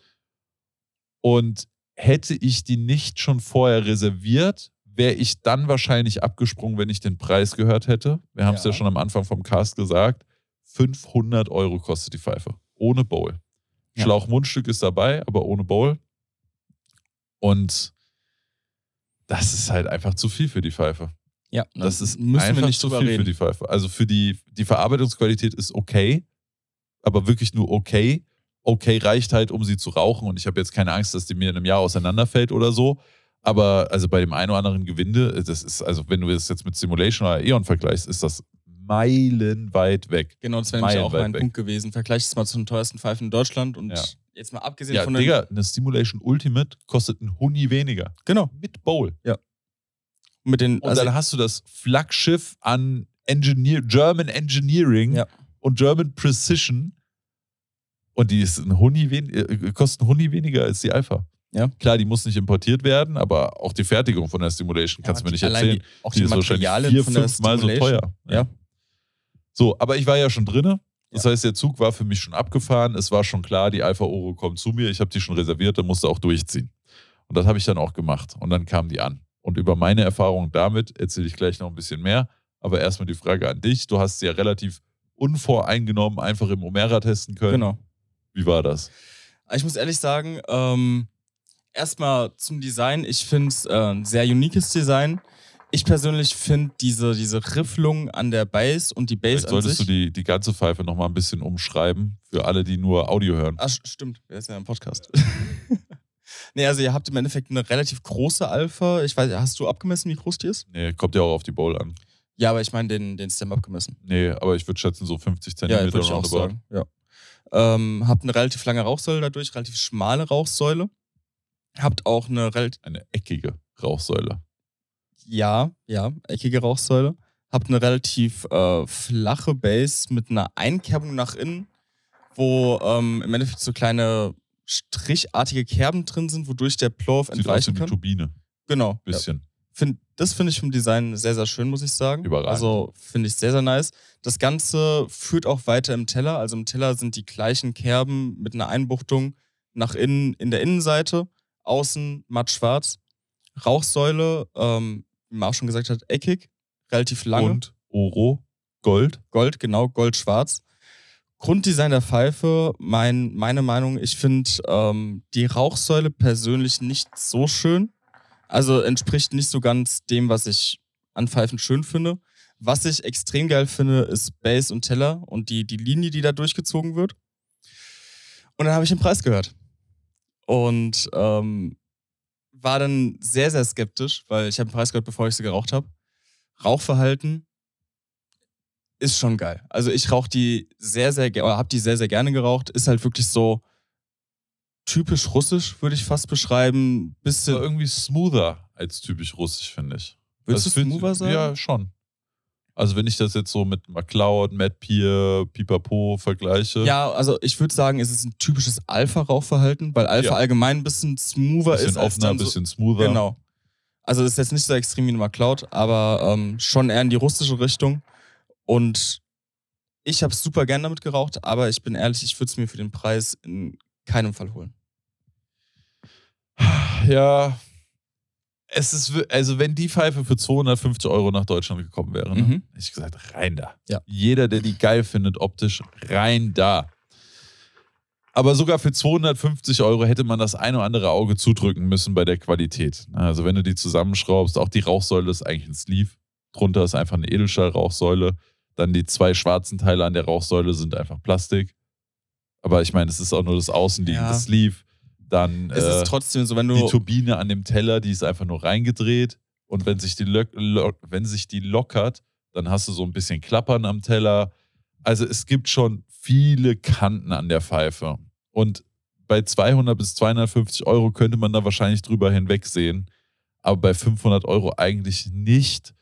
Und hätte ich die nicht schon vorher reserviert, wäre ich dann wahrscheinlich abgesprungen, wenn ich den Preis gehört hätte. Wir haben es ja. Ja. schon am Anfang vom Cast gesagt. 500 Euro kostet die Pfeife. Ohne Bowl. Ja. Schlauchmundstück ist dabei, aber ohne Bowl. Und das ist halt einfach zu viel für die Pfeife. Ja, Das ist müssen einfach wir nicht zu viel reden. für die Pfeife. Also für die, die Verarbeitungsqualität ist okay, aber wirklich nur okay. Okay reicht halt, um sie zu rauchen und ich habe jetzt keine Angst, dass die mir in einem Jahr auseinanderfällt oder so. Aber also bei dem einen oder anderen Gewinde, das ist, also wenn du das jetzt mit Simulation oder Eon vergleichst, ist das meilenweit weg. Genau, das wäre nämlich auch mein weg. Punkt gewesen. Vergleich es mal zu den teuersten Pfeifen in Deutschland und Ja. jetzt mal abgesehen Ja, von. Digga, eine Simulation Ultimate kostet ein Huni weniger. Genau. Mit Bowl. Mit den, Und also, dann hast du das Flaggschiff an Engineer, German Engineering Ja. Und German Precision. Und die ist ein Huni wen, äh, kostet ein Huni weniger als die Alpha. Ja. Klar, die muss nicht importiert werden, aber auch die Fertigung von der Stimulation kannst du mir nicht erzählen. Die, auch Die, die, ist wahrscheinlich vier, von der fünfmal so teuer. Ja. So, aber ich war ja schon drinne. Das Ja. heißt, der Zug war für mich schon abgefahren. Es war schon klar, die Alpha Oro kommt zu mir. Ich habe die schon reserviert, dann musste auch durchziehen. Und das habe ich dann auch gemacht. Und dann kamen die an. Und über meine Erfahrung damit erzähle ich gleich noch ein bisschen mehr. Aber erstmal die Frage an dich. Du hast ja relativ unvoreingenommen einfach im Omera testen können. Genau. Wie war das? Ich muss ehrlich sagen, ähm, erstmal zum Design. Ich finde es äh, ein sehr uniques Design. Ich persönlich finde diese, diese Rifflung an der Bass und die Bass Vielleicht an solltest sich. du die, die ganze Pfeife nochmal ein bisschen umschreiben für alle, die nur Audio hören. St- stimmt, wir ist ja im Podcast. nee, also ihr habt im Endeffekt eine relativ große Alpha. Ich weiß, hast du abgemessen, wie groß die ist? Nee, kommt ja auch auf die Bowl an. Ja, aber ich meine den, den Stem abgemessen. Nee, aber ich würde schätzen, so 50 Ja, Zentimeter würde ich auch roundabout. sagen. Ja. Ähm, habt eine relativ lange Rauchsäule dadurch, relativ schmale Rauchsäule. Habt auch eine relativ, Eine eckige Rauchsäule. ja, ja, eckige Rauchsäule. Habt eine relativ äh, flache Base mit einer Einkerbung nach innen, wo ähm, im Endeffekt so kleine strichartige Kerben drin sind, wodurch der Plov Sieht aus wie entweichen eine kann. Turbine. Genau. Ja. Find, das finde ich vom Design sehr, sehr schön, muss ich sagen. Überragend. Also finde ich sehr, sehr nice. Das Ganze führt auch weiter im Teller. Also im Teller sind die gleichen Kerben mit einer Einbuchtung nach innen in der Innenseite, außen matt schwarz. Rauchsäule, ähm, wie man auch schon gesagt hat, eckig, relativ lange. Und Oro, Gold. Gold, genau, Gold-Schwarz. Grunddesign der Pfeife, mein, meine Meinung, ich finde ähm, die Rauchsäule persönlich nicht so schön. Also entspricht nicht so ganz dem, was ich an Pfeifen schön finde. Was ich extrem geil finde, ist Bass und Teller und die, die Linie, die da durchgezogen wird. Und dann habe ich den Preis gehört. Und ähm, war dann sehr, sehr skeptisch, weil ich habe den Preis gehört, bevor ich sie geraucht habe. Rauchverhalten ist schon geil. Also ich rauche die sehr, sehr gerne, habe die sehr, sehr gerne geraucht. Ist halt wirklich so typisch russisch, würde ich fast beschreiben. Aber Bisschen, irgendwie smoother als typisch russisch, finde ich. willst du Das fühlt- smoother sagen? Ja, schon. Also wenn ich das jetzt so mit McCloud, Matt Pier, Pipapo vergleiche, Ja, also ich würde sagen, es ist ein typisches Alpha-Rauchverhalten, weil Alpha Ja. allgemein ein bisschen smoother bisschen ist. als offener, dann so- bisschen smoother. Genau. Also das ist jetzt nicht so extrem wie eine McCloud, aber ähm, schon eher in die russische Richtung. Und ich habe super gern damit geraucht, aber ich bin ehrlich, ich würde es mir für den Preis in keinem Fall holen. Ja, es ist, also wenn die Pfeife für 250 Euro nach Deutschland gekommen wäre, ne, Mhm. hätte ich gesagt, rein da. Ja. Jeder, der die geil findet, optisch, rein da. Aber sogar für 250 Euro hätte man das ein oder andere Auge zudrücken müssen bei der Qualität. Also wenn du die zusammenschraubst, auch die Rauchsäule ist eigentlich ein Sleeve. Drunter ist einfach eine Edelstahl-Rauchsäule. Dann die zwei schwarzen Teile an der Rauchsäule sind einfach Plastik. Aber ich meine, es ist auch nur das außenliegende Ja. Sleeve. Dann Es äh, ist trotzdem so, wenn die du. Turbine an dem Teller, die ist einfach nur reingedreht. Und wenn sich die, lo lo wenn sich die lockert, dann hast du so ein bisschen Klappern am Teller. Also es gibt schon viele Kanten an der Pfeife. Und bei 200 bis 250 Euro könnte man da wahrscheinlich drüber hinwegsehen, aber bei 500 Euro eigentlich nicht.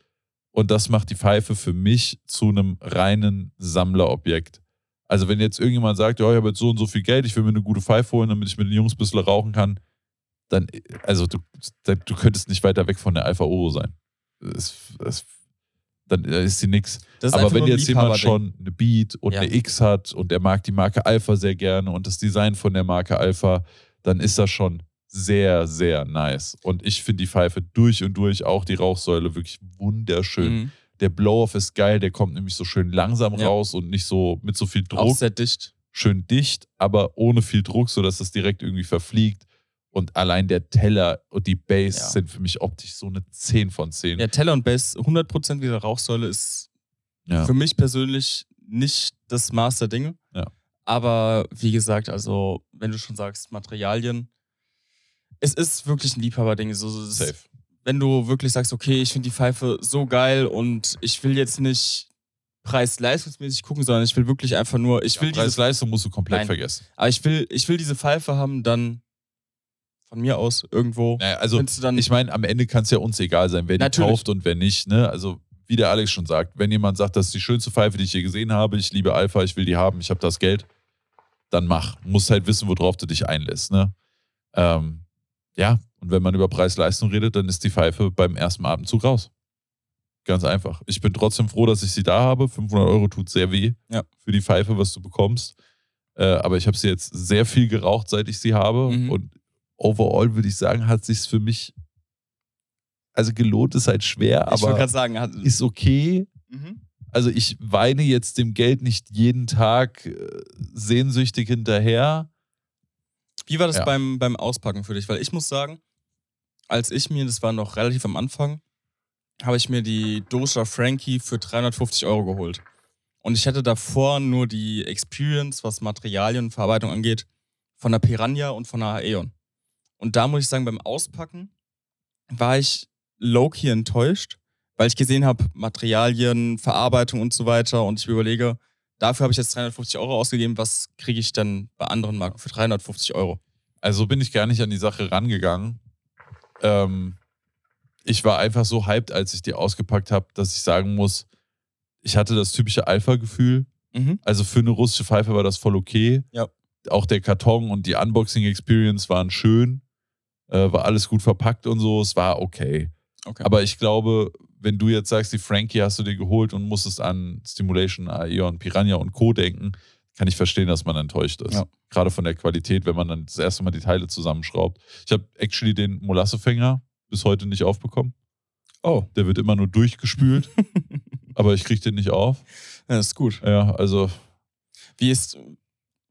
Und das macht die Pfeife für mich zu einem reinen Sammlerobjekt. Also wenn jetzt irgendjemand sagt, ja, ich habe jetzt so und so viel Geld, ich will mir eine gute Pfeife holen, damit ich mit den Jungs ein bisschen rauchen kann, dann, also du, du könntest nicht weiter weg von der Alpha Oro sein. Das, das, dann ist sie nix. Aber wenn jetzt jemand schon eine Beat und ja. eine X hat und er mag die Marke Alpha sehr gerne und das Design von der Marke Alpha, dann ist das schon sehr, sehr nice. Und ich finde die Pfeife durch und durch, auch die Rauchsäule, wirklich wunderschön. Mhm. Der Blow-Off ist geil, der kommt nämlich so schön langsam ja. raus und nicht so mit so viel Druck. Auch sehr dicht. Schön dicht, aber ohne viel Druck, sodass das direkt irgendwie verfliegt. Und allein der Teller und die Base ja. sind für mich optisch so eine 10 von 10. Der Teller und Base 100% wie der Rauchsäule ist ja. für mich persönlich nicht das Maß der Dinge. Ja. Aber wie gesagt, also wenn du schon sagst, Materialien, es ist wirklich ein Liebhaberding. So, Safe. Wenn du wirklich sagst, okay, ich finde die Pfeife so geil und ich will jetzt nicht preis-leistungsmäßig gucken, sondern ich will wirklich einfach nur, ich will ja, Preis-Leistung musst du komplett Nein. vergessen. Aber ich will, ich will diese Pfeife haben, dann von mir aus irgendwo. Naja, also ich meine, am Ende kann es ja uns egal sein, wer die kauft und wer nicht. Ne? Also wie der Alex schon sagt, wenn jemand sagt, das ist die schönste Pfeife, die ich je gesehen habe, ich liebe Alpha, ich will die haben, ich habe das Geld, dann mach. Muss halt wissen, worauf du dich einlässt. Ne? Ähm, ja, und wenn man über Preis-Leistung redet, dann ist die Pfeife beim ersten Atemzug raus. Ganz einfach. Ich bin trotzdem froh, dass ich sie da habe. 500 Euro tut sehr weh ja. für die Pfeife, was du bekommst. Äh, aber ich habe sie jetzt sehr viel geraucht, seit ich sie habe. Mhm. Und overall würde ich sagen, hat sich für mich, also gelohnt ist halt schwer, ich aber sagen, ist okay. Mhm. Also ich weine jetzt dem Geld nicht jeden Tag äh, sehnsüchtig hinterher. Wie war das ja. beim, beim Auspacken für dich? Weil ich muss sagen, als ich mir, das war noch relativ am Anfang, habe ich mir die Dosha Frankie für 350 Euro geholt. Und ich hatte davor nur die Experience, was Materialien und Verarbeitung angeht, von der Piranha und von der Aeon. Und da muss ich sagen, beim Auspacken war ich low-key enttäuscht, weil ich gesehen habe, Materialien, Verarbeitung und so weiter. Und ich überlege, dafür habe ich jetzt 350 Euro ausgegeben. Was kriege ich dann bei anderen Marken für 350 Euro? Also bin ich gar nicht an die Sache rangegangen. Ähm, ich war einfach so hyped, als ich die ausgepackt habe, dass ich sagen muss, ich hatte das typische Alpha-Gefühl. Mhm. Also für eine russische Pfeife war das voll okay. Ja. Auch der Karton und die Unboxing-Experience waren schön. Äh, war alles gut verpackt und so. Es war okay. okay. Aber ich glaube, wenn du jetzt sagst, die Frankie hast du dir geholt und musstest an Stimulation, Aeon, Piranha und Co. denken, kann ich verstehen, dass man enttäuscht ist. Ja. Gerade von der Qualität, wenn man dann das erste Mal die Teile zusammenschraubt. Ich habe actually den Molassefänger bis heute nicht aufbekommen. Oh. Der wird immer nur durchgespült, aber ich kriege den nicht auf. Ja, das ist gut. Ja, also. Wie ist,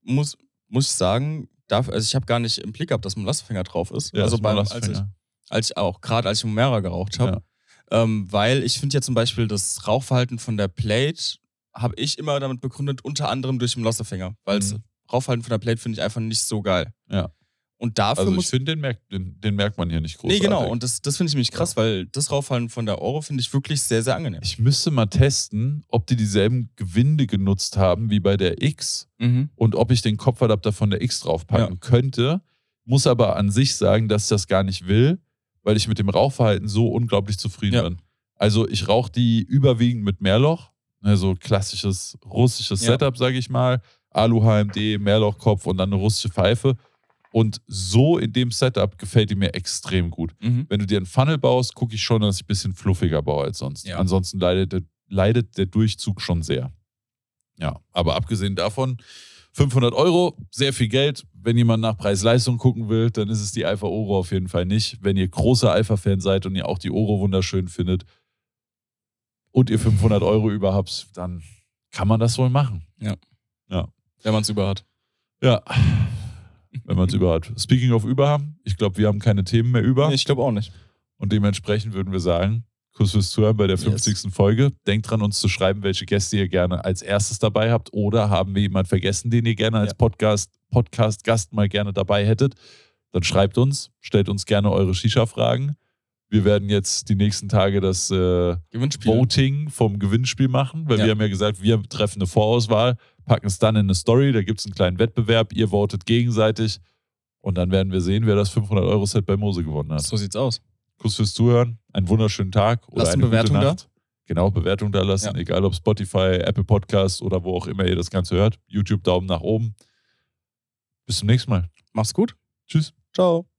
muss, muss ich sagen, darf, also ich habe gar nicht im Blick gehabt, dass Molassefänger drauf ist. Ja, also beim, als ich, als ich auch, gerade als ich Mumera geraucht habe. Ja. Ähm, weil ich finde ja zum Beispiel das Rauchverhalten von der Plate habe ich immer damit begründet, unter anderem durch den Molassefänger. Weil das mhm. Rauchverhalten von der Plate finde ich einfach nicht so geil. Ja. Und dafür also ich finde, den merkt, den, den, merkt man hier nicht groß. Nee, genau. Und das, das finde ich nämlich krass, ja. weil das Raufhalten von der Oro finde ich wirklich sehr, sehr angenehm. Ich müsste mal testen, ob die dieselben Gewinde genutzt haben wie bei der X mhm. und ob ich den Kopfadapter von der X draufpacken ja. könnte. Muss aber an sich sagen, dass ich das gar nicht will, weil ich mit dem Rauchverhalten so unglaublich zufrieden ja. bin. Also ich rauche die überwiegend mit Mehrloch, also klassisches russisches Setup, sage ich mal. Alu-HMD, Mehrlochkopf und dann eine russische Pfeife. Und so in dem Setup gefällt die mir extrem gut. Mhm. Wenn du dir einen Funnel baust, gucke ich schon, dass ich ein bisschen fluffiger baue als sonst. Ja. Ansonsten leidet der, leidet der Durchzug schon sehr. Ja, aber abgesehen davon, 500 Euro, sehr viel Geld. Wenn jemand nach Preis-Leistung gucken will, dann ist es die Alpha Oro auf jeden Fall nicht. Wenn ihr großer Alpha-Fan seid und ihr auch die Oro wunderschön findet und ihr 500 Euro über habt, dann kann man das wohl machen. Ja. Ja. Wenn man es über hat. Ja wenn man es über hat. Speaking of über haben, ich glaube, wir haben keine Themen mehr über. Ich glaube auch nicht. Und dementsprechend würden wir sagen, Kuss fürs Zuhören bei der 50. Yes. Folge. Denkt dran, uns zu schreiben, welche Gäste ihr gerne als erstes dabei habt oder haben wir jemanden vergessen, den ihr gerne als ja. Podcast, Podcast-Gast mal gerne dabei hättet. Dann schreibt uns, stellt uns gerne eure Shisha-Fragen. Wir werden jetzt die nächsten Tage das äh, Voting vom Gewinnspiel machen, weil ja. wir haben ja gesagt, wir treffen eine Vorauswahl, packen es dann in eine Story, da gibt es einen kleinen Wettbewerb, ihr votet gegenseitig Und dann werden wir sehen, wer das 500-Euro-Set bei Mose gewonnen hat. So sieht's aus. Kuss fürs Zuhören, einen wunderschönen Tag oder Lasst eine Bewertung gute da. Nacht. Genau, Bewertung da lassen, Ja. egal ob Spotify, Apple Podcast oder wo auch immer ihr das Ganze hört. YouTube Daumen nach oben. Bis zum nächsten Mal. Mach's gut. Tschüss. Ciao.